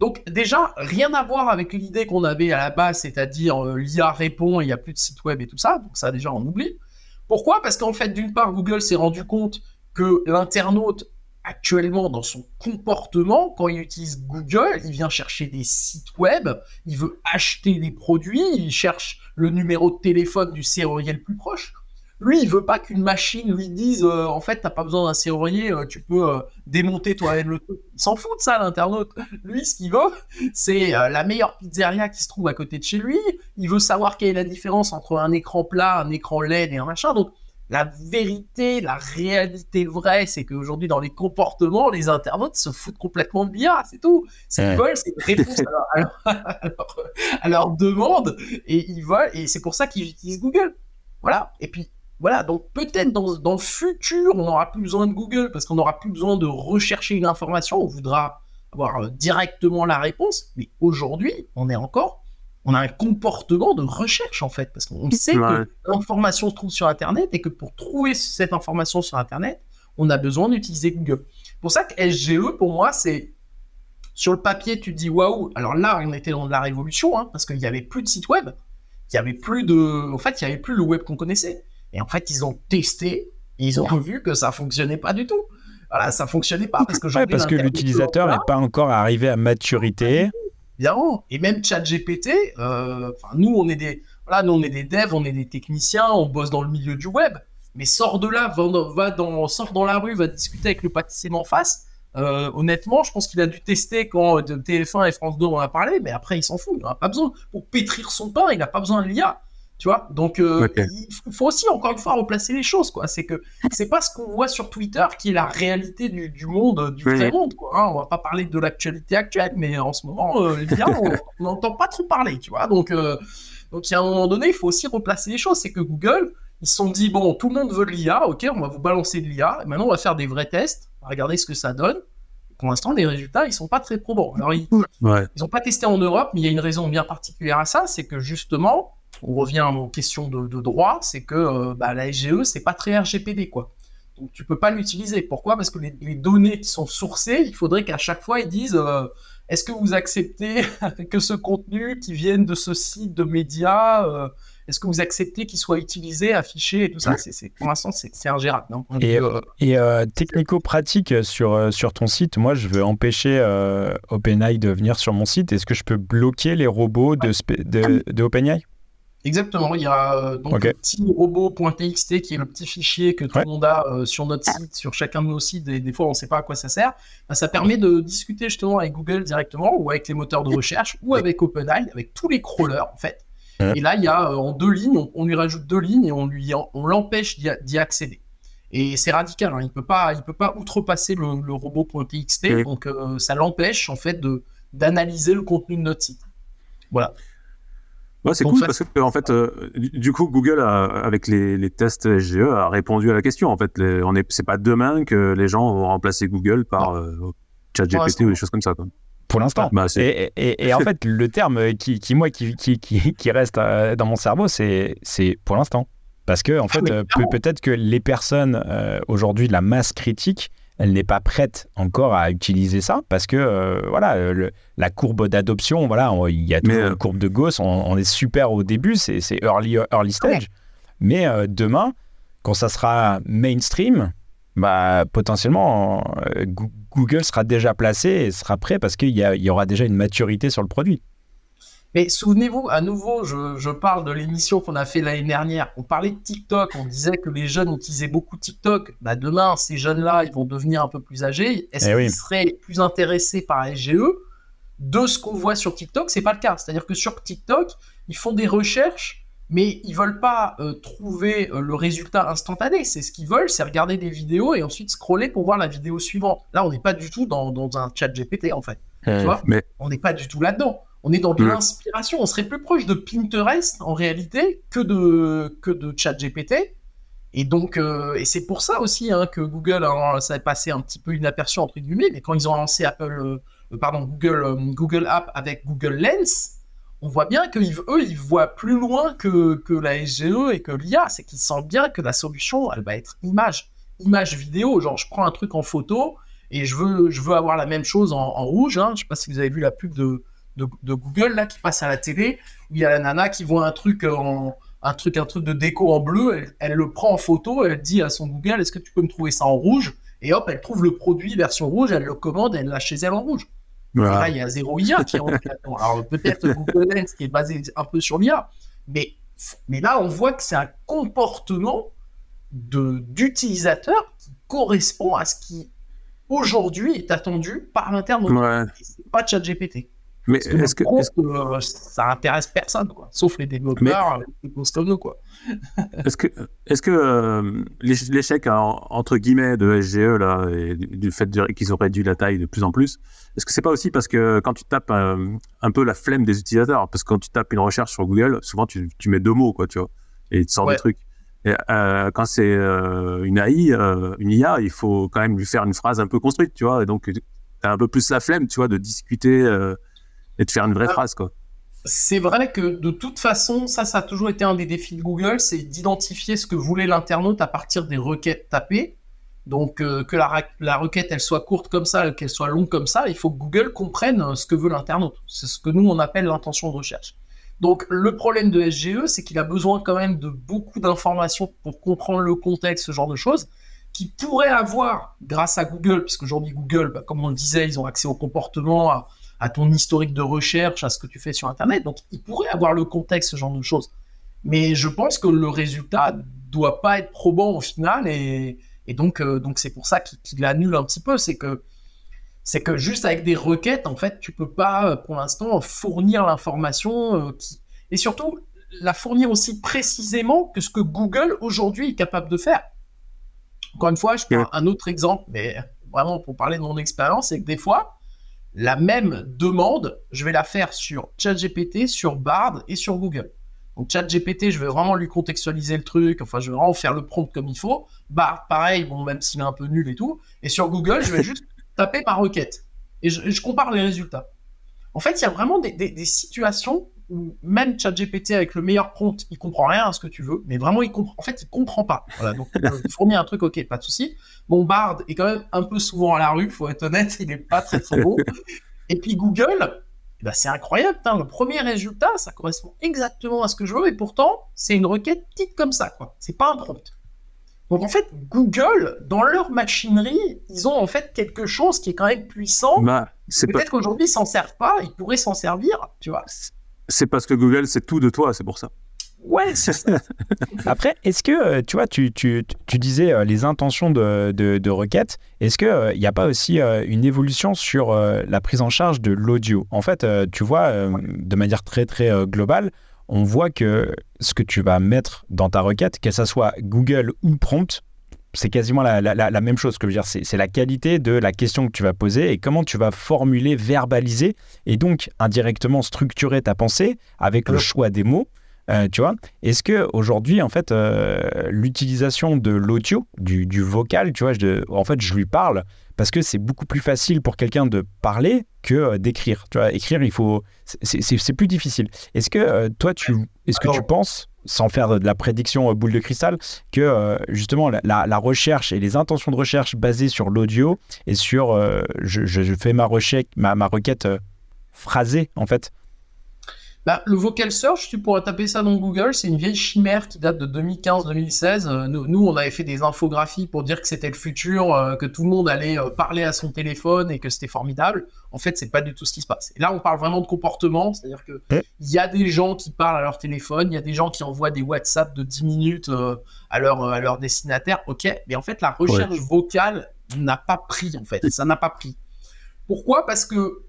Donc, déjà, rien à voir avec l'idée qu'on avait à la base, c'est-à-dire euh, l'IA répond et il n'y a plus de site web et tout ça. Donc, ça, déjà, on oublie. Pourquoi? Parce qu'en fait, d'une part, Google s'est rendu compte que l'internaute actuellement dans son comportement, quand il utilise Google, il vient chercher des sites web, il veut acheter des produits, il cherche le numéro de téléphone du serrurier le plus proche. Lui, il veut pas qu'une machine lui dise euh, en fait, t'as pas besoin d'un serrurier, euh, tu peux euh, démonter toi-même le truc. Il s'en fout de ça, l'internaute. Lui, ce qu'il veut, c'est la meilleure pizzeria qui se trouve à côté de chez lui. Il veut savoir quelle est la différence entre un écran plat, un écran LED et un machin. Donc, la vérité, la réalité vraie, c'est qu'aujourd'hui, dans les comportements, les internautes se foutent complètement de l'IA, c'est tout. Ce qu'ils veulent, c'est une réponse à leur, demande, et ils veulent, et c'est pour ça qu'ils utilisent Google. Voilà. Et puis, voilà. Donc, peut-être dans, dans le futur, on n'aura plus besoin de Google, parce qu'on n'aura plus besoin de rechercher une information, on voudra avoir euh, directement la réponse, mais aujourd'hui, on est encore on a un comportement de recherche en fait, parce qu'on sait que l'information se trouve sur Internet et que pour trouver cette information sur Internet, on a besoin d'utiliser Google. Pour ça que SGE, pour moi, c'est sur le papier, tu te dis waouh. Alors là, on était dans de la révolution, hein, parce qu'il n'y avait plus de site web, il y avait plus de, en fait, il y avait plus le web qu'on connaissait. Et en fait, ils ont testé, et ils ont vu que ça fonctionnait pas du tout. Voilà, ça fonctionnait pas parce que ouais, parce que l'utilisateur n'est pas encore arrivé à maturité Et même ChatGPT, euh, nous on est des, voilà, nous on est des devs, on est des techniciens, on bosse dans le milieu du web. Mais sort de là, va dans, sort dans la rue, va discuter avec le pâtissier en face. Euh, honnêtement, je pense qu'il a dû tester quand TF1 et France 2 en a parlé, mais après il s'en fout, il n'a pas besoin. Pour pétrir son pain, il n'a pas besoin de l'IA. Tu vois Donc, euh, il faut aussi, encore une fois, replacer les choses, quoi. C'est que c'est pas ce qu'on voit sur Twitter qui est la réalité du, du monde, du vrai monde, quoi. Hein. on va pas parler de l'actualité actuelle, mais en ce moment, euh, on n'entend pas trop parler, tu vois Donc, euh, donc, il y a un moment donné, il faut aussi replacer les choses. C'est que Google, ils se sont dit, bon, tout le monde veut de l'IA, ok, on va vous balancer de l'IA, maintenant, on va faire des vrais tests, on va regarder ce que ça donne. Pour l'instant, les résultats, ils sont pas très probants. Alors, ils n'ont pas testé en Europe, mais il y a une raison bien particulière à ça, c'est que justement, on revient aux questions de, droit, c'est que euh, bah, la SGE, c'est pas très RGPD, quoi. Donc tu peux pas l'utiliser. Pourquoi? Parce que les, données qui sont sourcées, il faudrait qu'à chaque fois ils disent euh, est-ce que vous acceptez que ce contenu qui vienne de ce site de médias euh, est-ce que vous acceptez qu'il soit utilisé, affiché et tout ça? Pour l'instant, c'est ingérable. Non et, et technico-pratique sur, sur ton site, moi, je veux empêcher OpenAI de venir sur mon site. Est-ce que je peux bloquer les robots de, de, de OpenAI? Exactement, il y a euh, donc le petit robot.txt qui est le petit fichier que tout le monde a euh, sur notre site, sur chacun de nos sites, et des fois on ne sait pas à quoi ça sert. Ben, ça permet de discuter justement avec Google directement ou avec les moteurs de recherche ou avec OpenAI, avec tous les crawlers en fait. Et là, il y a euh, en deux lignes, on, lui rajoute deux lignes et on lui on l'empêche d'y accéder. Et c'est radical, hein. il peut pas il peut pas outrepasser le, le robot.txt, donc ça l'empêche en fait de d'analyser le contenu de notre site. Voilà. Ouais, c'est cool parce que en fait, euh, du coup, Google avec les, tests SGE a répondu à la question. En fait, les, on est, c'est pas demain que les gens vont remplacer Google par euh, ChatGPT ou des choses comme ça. Quoi. Pour l'instant. Bah, et, et, en fait, le terme qui, qui moi, qui, qui, qui, reste euh, dans mon cerveau, c'est, c'est pour l'instant. Parce que, en ah, fait, peut-être que les personnes aujourd'hui de la masse critique elle n'est pas prête encore à utiliser ça parce que euh, voilà la courbe d'adoption voilà il y a toujours une courbe de Gauss on, est super au début c'est early early stage. Mais euh, demain quand ça sera mainstream bah potentiellement euh, Google sera déjà placé et sera prêt parce qu'il y, y aura déjà une maturité sur le produit mais souvenez-vous, à nouveau, je, parle de l'émission qu'on a fait l'année dernière. On parlait de TikTok, on disait que les jeunes utilisaient beaucoup TikTok. Bah demain, ces jeunes-là, ils vont devenir un peu plus âgés. Est-ce eh qu'ils seraient plus intéressés par SGE de ce qu'on voit sur TikTok C'est pas le cas. C'est-à-dire que sur TikTok, ils font des recherches, mais ils veulent pas euh, trouver euh, le résultat instantané. C'est ce qu'ils veulent, c'est regarder des vidéos et ensuite scroller pour voir la vidéo suivante. Là, on n'est pas du tout dans, un chat GPT en fait. tu eh vois? Mais... On n'est pas du tout là-dedans. On est dans de l'inspiration. On serait plus proche de Pinterest en réalité que de que de ChatGPT. Et donc, euh, et c'est pour ça aussi hein, que Google, ça a passé un petit peu inaperçu entre guillemets, mais quand ils ont lancé Apple, euh, euh, pardon, Google, Google App avec Google Lens, on voit bien qu'eux, ils voient plus loin que, que la SGE et que l'IA. C'est qu'ils sentent bien que la solution, elle va être image, image vidéo. Genre, je prends un truc en photo et je veux, je veux avoir la même chose en, rouge. Hein. Je sais pas si vous avez vu la pub de, de, Google là qui passe à la télé où il y a la nana qui voit un truc en un truc un truc de déco en bleu, elle, le prend en photo, elle dit à son Google est-ce que tu peux me trouver ça en rouge? Et hop elle trouve le produit version rouge, elle le commande, elle l'a chez elle en rouge. là il y a zéro IA qui rentre là-dedans. Alors peut-être Google Lens qui est basé un peu sur l'IA, mais mais là on voit que c'est un comportement de d'utilisateur qui correspond à ce qui aujourd'hui est attendu par l'internaute. Ouais. C'est pas ChatGPT. Mais est-ce que, euh, ça intéresse personne, quoi, sauf les développeurs, les comme quoi. est-ce que, est-ce que euh, l'échec entre guillemets de SGE là, et du fait qu'ils ont réduit la taille de plus en plus, est-ce que c'est pas aussi parce que quand tu tapes euh, un peu la flemme des utilisateurs, parce que quand tu tapes une recherche sur Google, souvent tu, tu mets deux mots, quoi, tu vois, et il te sort des trucs. Et, quand c'est une AI, une IA, il faut quand même lui faire une phrase un peu construite, tu vois, et donc tu as un peu plus la flemme, tu vois, de discuter et de faire une vraie ah. phrase, quoi. C'est vrai que de toute façon, ça, ça a toujours été un des défis de Google, c'est d'identifier ce que voulait l'internaute à partir des requêtes tapées. Donc euh, que la, la, requête elle soit courte comme ça, qu'elle soit longue comme ça, il faut que Google comprenne euh, ce que veut l'internaute. C'est ce que nous on appelle l'intention de recherche. Donc le problème de SGE, c'est qu'il a besoin quand même de beaucoup d'informations pour comprendre le contexte, ce genre de choses, qu'il pourrait avoir grâce à Google, puisque aujourd'hui Google, bah, comme on le disait, ils ont accès au comportement, à, à ton historique de recherche, à ce que tu fais sur Internet. Donc, il pourrait avoir le contexte, ce genre de choses. Mais je pense que le résultat doit pas être probant au final, et, donc, euh, donc c'est pour ça qu'il l'annule un petit peu. C'est que c'est que juste avec des requêtes, en fait, tu peux pas, euh, pour l'instant, fournir l'information euh, et surtout la fournir aussi précisément que ce que Google aujourd'hui est capable de faire. Encore une fois, je prends un autre exemple, mais vraiment pour parler de mon expérience, c'est que des fois, la même demande, je vais la faire sur ChatGPT, sur Bard et sur Google. Donc ChatGPT, je vais vraiment lui contextualiser le truc, enfin je vais vraiment faire le prompt comme il faut. Bard, pareil, bon même s'il est un peu nul et tout. Et sur Google, je vais juste taper ma requête et je, compare les résultats. En fait, il y a vraiment des situations où même ChatGPT avec le meilleur prompt, il comprend rien à ce que tu veux, mais vraiment il comprend. En fait, il comprend pas. Voilà, donc euh, fournir un truc, ok, pas de souci. Mon Bard est quand même un peu souvent à la rue, faut être honnête, il est pas très très bon. Et puis Google, bah, c'est incroyable, le premier résultat, ça correspond exactement à ce que je veux, et pourtant, c'est une requête petite comme ça, quoi. C'est pas un prompt. Donc en fait, Google, dans leur machinerie, ils ont en fait quelque chose qui est quand même puissant. Bah, Peut-être qu'aujourd'hui, ils s'en servent pas, ils pourraient s'en servir, tu vois. C'est parce que Google, c'est tout de toi, c'est pour ça. Ouais, Après, est-ce que, euh, tu vois, tu, tu, tu disais euh, les intentions de, de, requête, est-ce qu'il n'y a pas aussi euh, une évolution sur la prise en charge de l'audio? En fait, tu vois, de manière très, très globale, on voit que ce que tu vas mettre dans ta requête, que ce soit Google ou Prompt, c'est quasiment la, la, même chose. Ce que je veux dire, c'est la qualité de la question que tu vas poser et comment tu vas formuler, verbaliser et donc indirectement structurer ta pensée avec le choix des mots. Euh, tu vois Est-ce que aujourd'hui, en fait, euh, l'utilisation de l'audio, du, du, vocal, tu vois, je, en fait, je lui parle parce que c'est beaucoup plus facile pour quelqu'un de parler que euh, d'écrire. Tu vois, écrire, il faut, c'est plus difficile. Est-ce que toi, tu, est-ce que tu penses, sans faire de la prédiction boule de cristal, que justement la, la, recherche et les intentions de recherche basées sur l'audio et sur, je, je, fais ma recherche, ma, ma requête phrasée, en fait, bah, le vocal search, tu pourrais taper ça dans Google, c'est une vieille chimère qui date de 2015-2016. Euh, nous, on avait fait des infographies pour dire que c'était le futur, euh, que tout le monde allait euh, parler à son téléphone et que c'était formidable. En fait, c'est pas du tout ce qui se passe. Et là, on parle vraiment de comportement, c'est-à-dire que il y a des gens qui parlent à leur téléphone, il y a des gens qui envoient des WhatsApp de 10 minutes à leur à leur destinataire. Ok, mais en fait, la recherche vocale n'a pas pris en fait, ça n'a pas pris. Pourquoi? Parce que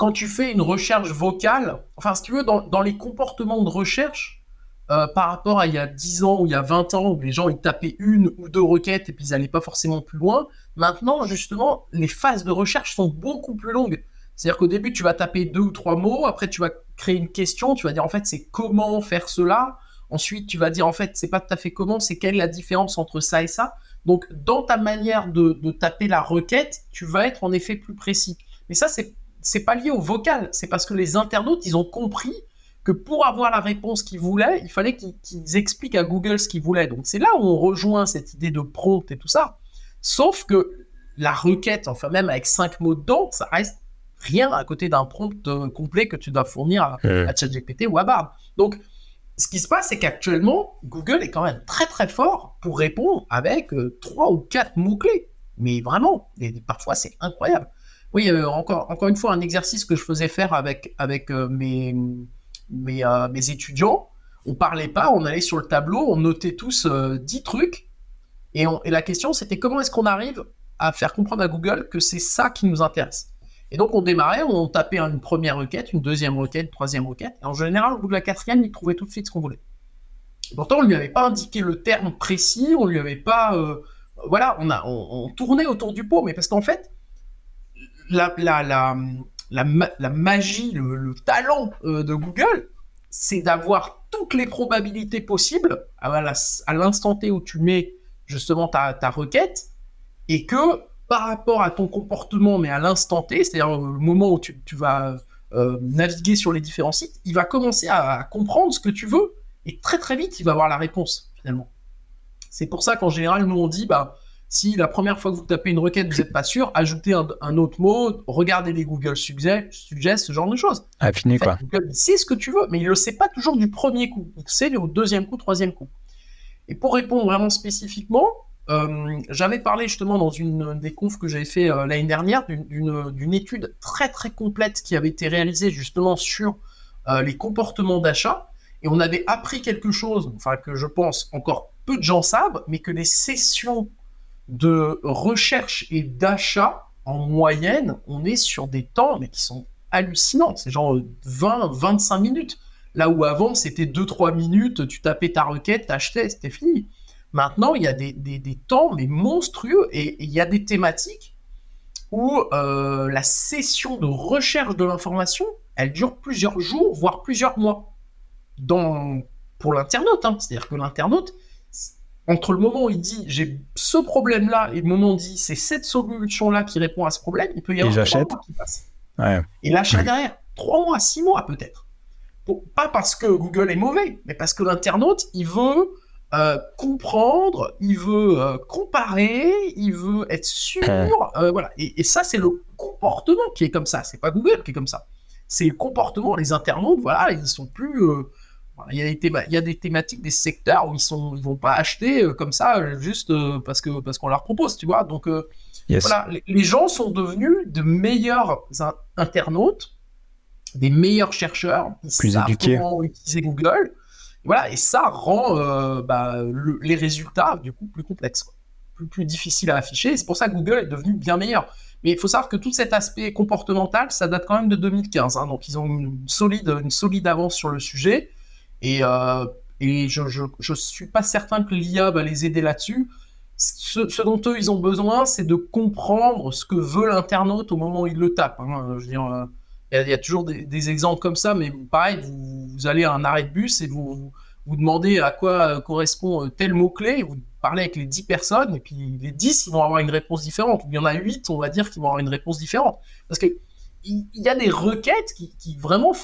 quand tu fais une recherche vocale, enfin, si tu veux, dans, les comportements de recherche, euh, par rapport à il y a 10 ans ou il y a 20 ans, où les gens ils tapaient une ou deux requêtes et puis ils n'allaient pas forcément plus loin, maintenant, justement, les phases de recherche sont beaucoup plus longues. C'est-à-dire qu'au début, tu vas taper deux ou trois mots, après, tu vas créer une question, tu vas dire en fait, c'est comment faire cela? Ensuite, tu vas dire en fait, c'est pas tout à fait comment, c'est quelle est la différence entre ça et ça? Donc, dans ta manière de, de taper la requête, tu vas être en effet plus précis. Mais ça, c'est c'est pas lié au vocal, c'est parce que les internautes, ils ont compris que pour avoir la réponse qu'ils voulaient, il fallait qu'ils expliquent à Google ce qu'ils voulaient. Donc c'est là où on rejoint cette idée de prompt et tout ça. Sauf que la requête, enfin même avec cinq mots dedans, ça reste rien à côté d'un prompt euh, complet que tu dois fournir à, à ChatGPT ou à Bard. Donc ce qui se passe, c'est qu'actuellement, Google est quand même très très fort pour répondre avec euh, trois ou quatre mots-clés. Mais vraiment, et parfois c'est incroyable. Oui, euh, encore, une fois, un exercice que je faisais faire avec, euh, euh, mes, étudiants. On parlait pas, on allait sur le tableau, on notait tous 10 trucs. Et, la question, c'était comment est-ce qu'on arrive à faire comprendre à Google que c'est ça qui nous intéresse? Et donc, on démarrait, on tapait une première requête, une deuxième requête, une troisième requête. Et en général, au bout de la quatrième, il trouvait tout de suite ce qu'on voulait. Pourtant, on lui avait pas indiqué le terme précis, on lui avait pas. voilà, on, a, on, on, tournait autour du pot, mais parce qu'en fait, la, magie, le, talent euh, de Google, c'est d'avoir toutes les probabilités possibles à l'instant T où tu mets justement ta, ta, requête et que par rapport à ton comportement, mais à l'instant T, c'est-à-dire le moment où tu, vas euh, naviguer sur les différents sites, il va commencer à, comprendre ce que tu veux et très très vite il va avoir la réponse finalement. C'est pour ça qu'en général nous on dit bah si la première fois que vous tapez une requête, vous n'êtes pas sûr, ajoutez un, autre mot, regardez les Google Suggest, ce genre de choses. Affiné quoi. Google sait ce que tu veux, mais il ne le sait pas toujours du premier coup. Il sait au deuxième coup, troisième coup. Et pour répondre vraiment spécifiquement, euh, j'avais parlé justement dans une des confs que j'avais fait euh, l'année dernière d'une étude très très complète qui avait été réalisée justement sur euh, les comportements d'achat. Et on avait appris quelque chose, enfin que je pense encore peu de gens savent, mais que les sessions de recherche et d'achat, en moyenne, on est sur des temps mais qui sont hallucinants. C'est genre 20-25 minutes. Là où avant, c'était 2-3 minutes, tu tapais ta requête, t'achetais, c'était fini. Maintenant, il y a des, temps mais monstrueux et il y a des thématiques où euh, la session de recherche de l'information, elle dure plusieurs jours, voire plusieurs mois. Dans, pour l'internaute, hein. c'est-à-dire que l'internaute, entre le moment où il dit j'ai ce problème-là et le moment où il dit c'est cette solution-là qui répond à ce problème, il peut y avoir trois mois qui passent. Et l'achat derrière, trois mois, six mois peut-être. Pas parce que Google est mauvais, mais parce que l'internaute, il veut euh, comprendre, il veut euh, comparer, il veut être sûr. Euh, voilà. Et, et ça, c'est le comportement qui est comme ça. C'est pas Google qui est comme ça. c'est le comportement. Les internautes, voilà, ils sont plus. Euh, il, y a des il y a des thématiques, des secteurs où ils sont, ils vont pas acheter euh, comme ça juste parce que parce qu'on leur propose, tu vois. Donc voilà, les, gens sont devenus de meilleurs internautes, des meilleurs chercheurs, plus éduqués, comment utiliser Google. Voilà, et ça rend bah, les résultats du coup plus complexes, plus, plus difficiles à afficher. C'est pour ça que Google est devenu bien meilleur. Mais il faut savoir que tout cet aspect comportemental, ça date quand même de 2015. Hein. donc ils ont une solide, une solide avance sur le sujet. Et, euh, et je ne suis pas certain que l'IA va les aider là-dessus. Ce, dont eux, ils ont besoin, c'est de comprendre ce que veut l'internaute au moment où il le tape. Hein. Je veux dire, euh, il y, a toujours des, exemples comme ça, mais pareil, vous, allez à un arrêt de bus et vous, vous, demandez à quoi correspond tel mot-clé, vous parler avec les 10 personnes, et puis les 10, ils vont avoir une réponse différente. Il y en a 8, on va dire, qui vont avoir une réponse différente. Parce qu'il il y a des requêtes qui, vraiment euh,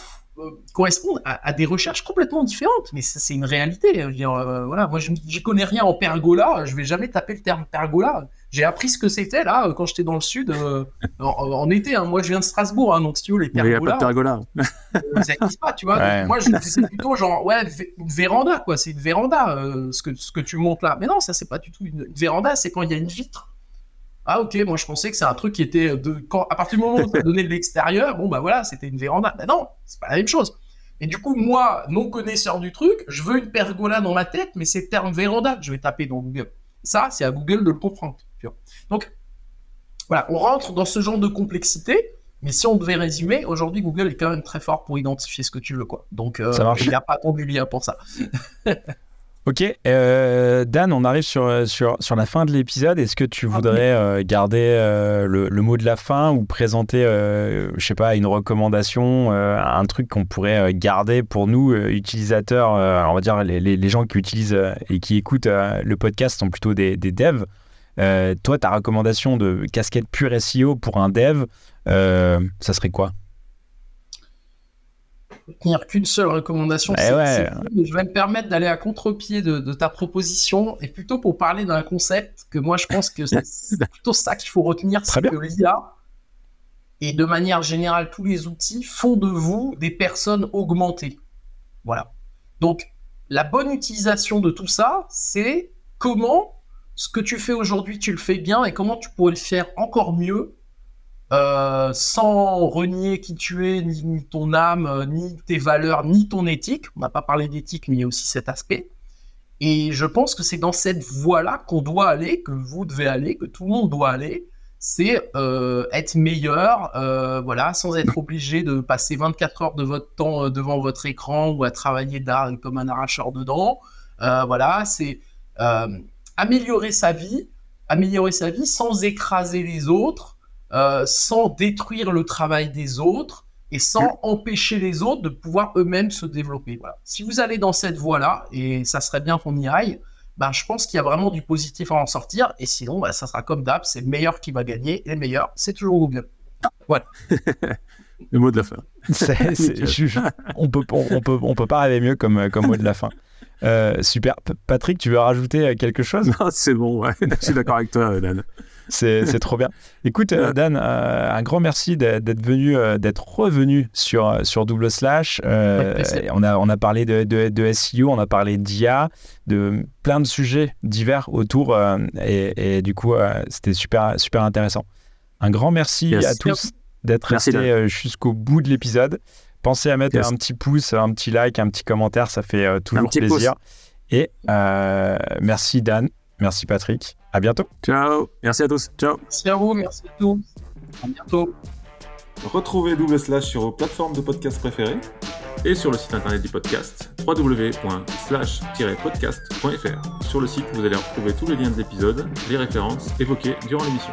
correspondent à, des recherches complètement différentes. Mais c'est une réalité. Je veux dire, euh, voilà, moi, je n'y connais rien en pergola. Je vais jamais taper le terme pergola. J'ai appris ce que c'était là quand j'étais dans le sud euh, en, été. Hein. Moi, je viens de Strasbourg, hein, donc si tu veux, les pergolas. Il n'y a pas de pergola. ça n'existe pas, tu vois. moi, je c'est plutôt genre, ouais, une véranda, quoi. C'est une véranda, ce, que, ce que tu montes là. Mais non, ça, c'est pas du tout une, une véranda, c'est quand il y a une vitre. Ah ok, moi je pensais que c'est un truc qui était de quand à partir du moment où tu as donné de l'extérieur, bon bah voilà, c'était une véranda. Ben non, c'est pas la même chose. Et du coup, moi, non connaisseur du truc, je veux une pergola dans ma tête, mais c'est le terme véranda que je vais taper dans Google. Ça, c'est à Google de le comprendre. Donc voilà, on rentre dans ce genre de complexité. Mais si on devait résumer, aujourd'hui Google est quand même très fort pour identifier ce que tu veux, quoi. Donc euh, il n'y a pas tant de lien pour ça. Ok, euh, Dan, on arrive sur, sur, sur la fin de l'épisode. Est-ce que tu voudrais euh, garder euh, le, mot de la fin ou présenter, je sais pas, une recommandation, un truc qu'on pourrait garder pour nous, utilisateurs, on va dire les, les, gens qui utilisent et qui écoutent le podcast sont plutôt des, des devs. toi, ta recommandation de casquette pure SEO pour un dev, ça serait quoi? Tenir qu'une seule recommandation. Eh je vais me permettre d'aller à contre-pied de, ta proposition et plutôt pour parler d'un concept que moi je pense que c'est plutôt ça qu'il faut retenir, c'est que l'IA et de manière générale tous les outils font de vous des personnes augmentées. Voilà. Donc la bonne utilisation de tout ça, c'est comment ce que tu fais aujourd'hui, tu le fais bien et comment tu pourrais le faire encore mieux euh, sans renier qui tu es, ni, ton âme, euh, ni tes valeurs, ni ton éthique. On n'a pas parlé d'éthique, mais il y a aussi cet aspect. Et je pense que c'est dans cette voie-là qu'on doit aller, que vous devez aller, que tout le monde doit aller. C'est euh, être meilleur, voilà, sans être obligé de passer 24 heures de votre temps devant votre écran ou à travailler comme un arracheur dedans. voilà, c'est améliorer sa vie, améliorer sa vie sans écraser les autres, euh, sans détruire le travail des autres et sans empêcher les autres de pouvoir eux-mêmes se développer. Voilà. Si vous allez dans cette voie-là, et ça serait bien qu'on y aille, bah, je pense qu'il y a vraiment du positif à en sortir. Et sinon, bah, ça sera comme d'hab, c'est le meilleur qui va gagner. Et le meilleur, c'est toujours Google. Voilà. le mot de la fin. on peut, on, peut, on peut pas rêver mieux comme, comme mot de la fin. Euh, super. Patrick, tu veux rajouter quelque chose? Non, c'est bon, ouais. je suis d'accord avec toi, Dan. C'est trop bien. Écoute, euh, Dan, euh, un grand merci d'être venu, euh, d'être revenu sur, sur Double Slash. on, a, on a parlé de, de, SEO, on a parlé d'IA, de plein de sujets divers autour. Et, du coup, c'était super, super intéressant. Un grand merci à tous d'être restés jusqu'au bout de l'épisode. Pensez à mettre un petit pouce, un petit like, un petit commentaire, ça fait toujours plaisir. Et merci Dan, merci Patrick. À bientôt. Ciao. Merci à tous. Ciao. Merci à vous. Merci à tous. À bientôt. Retrouvez Double Slash sur vos plateformes de podcast préférées et sur le site internet du podcast www.slash-podcast.fr. Sur le site, vous allez retrouver tous les liens de l'épisode, les références évoquées durant l'émission.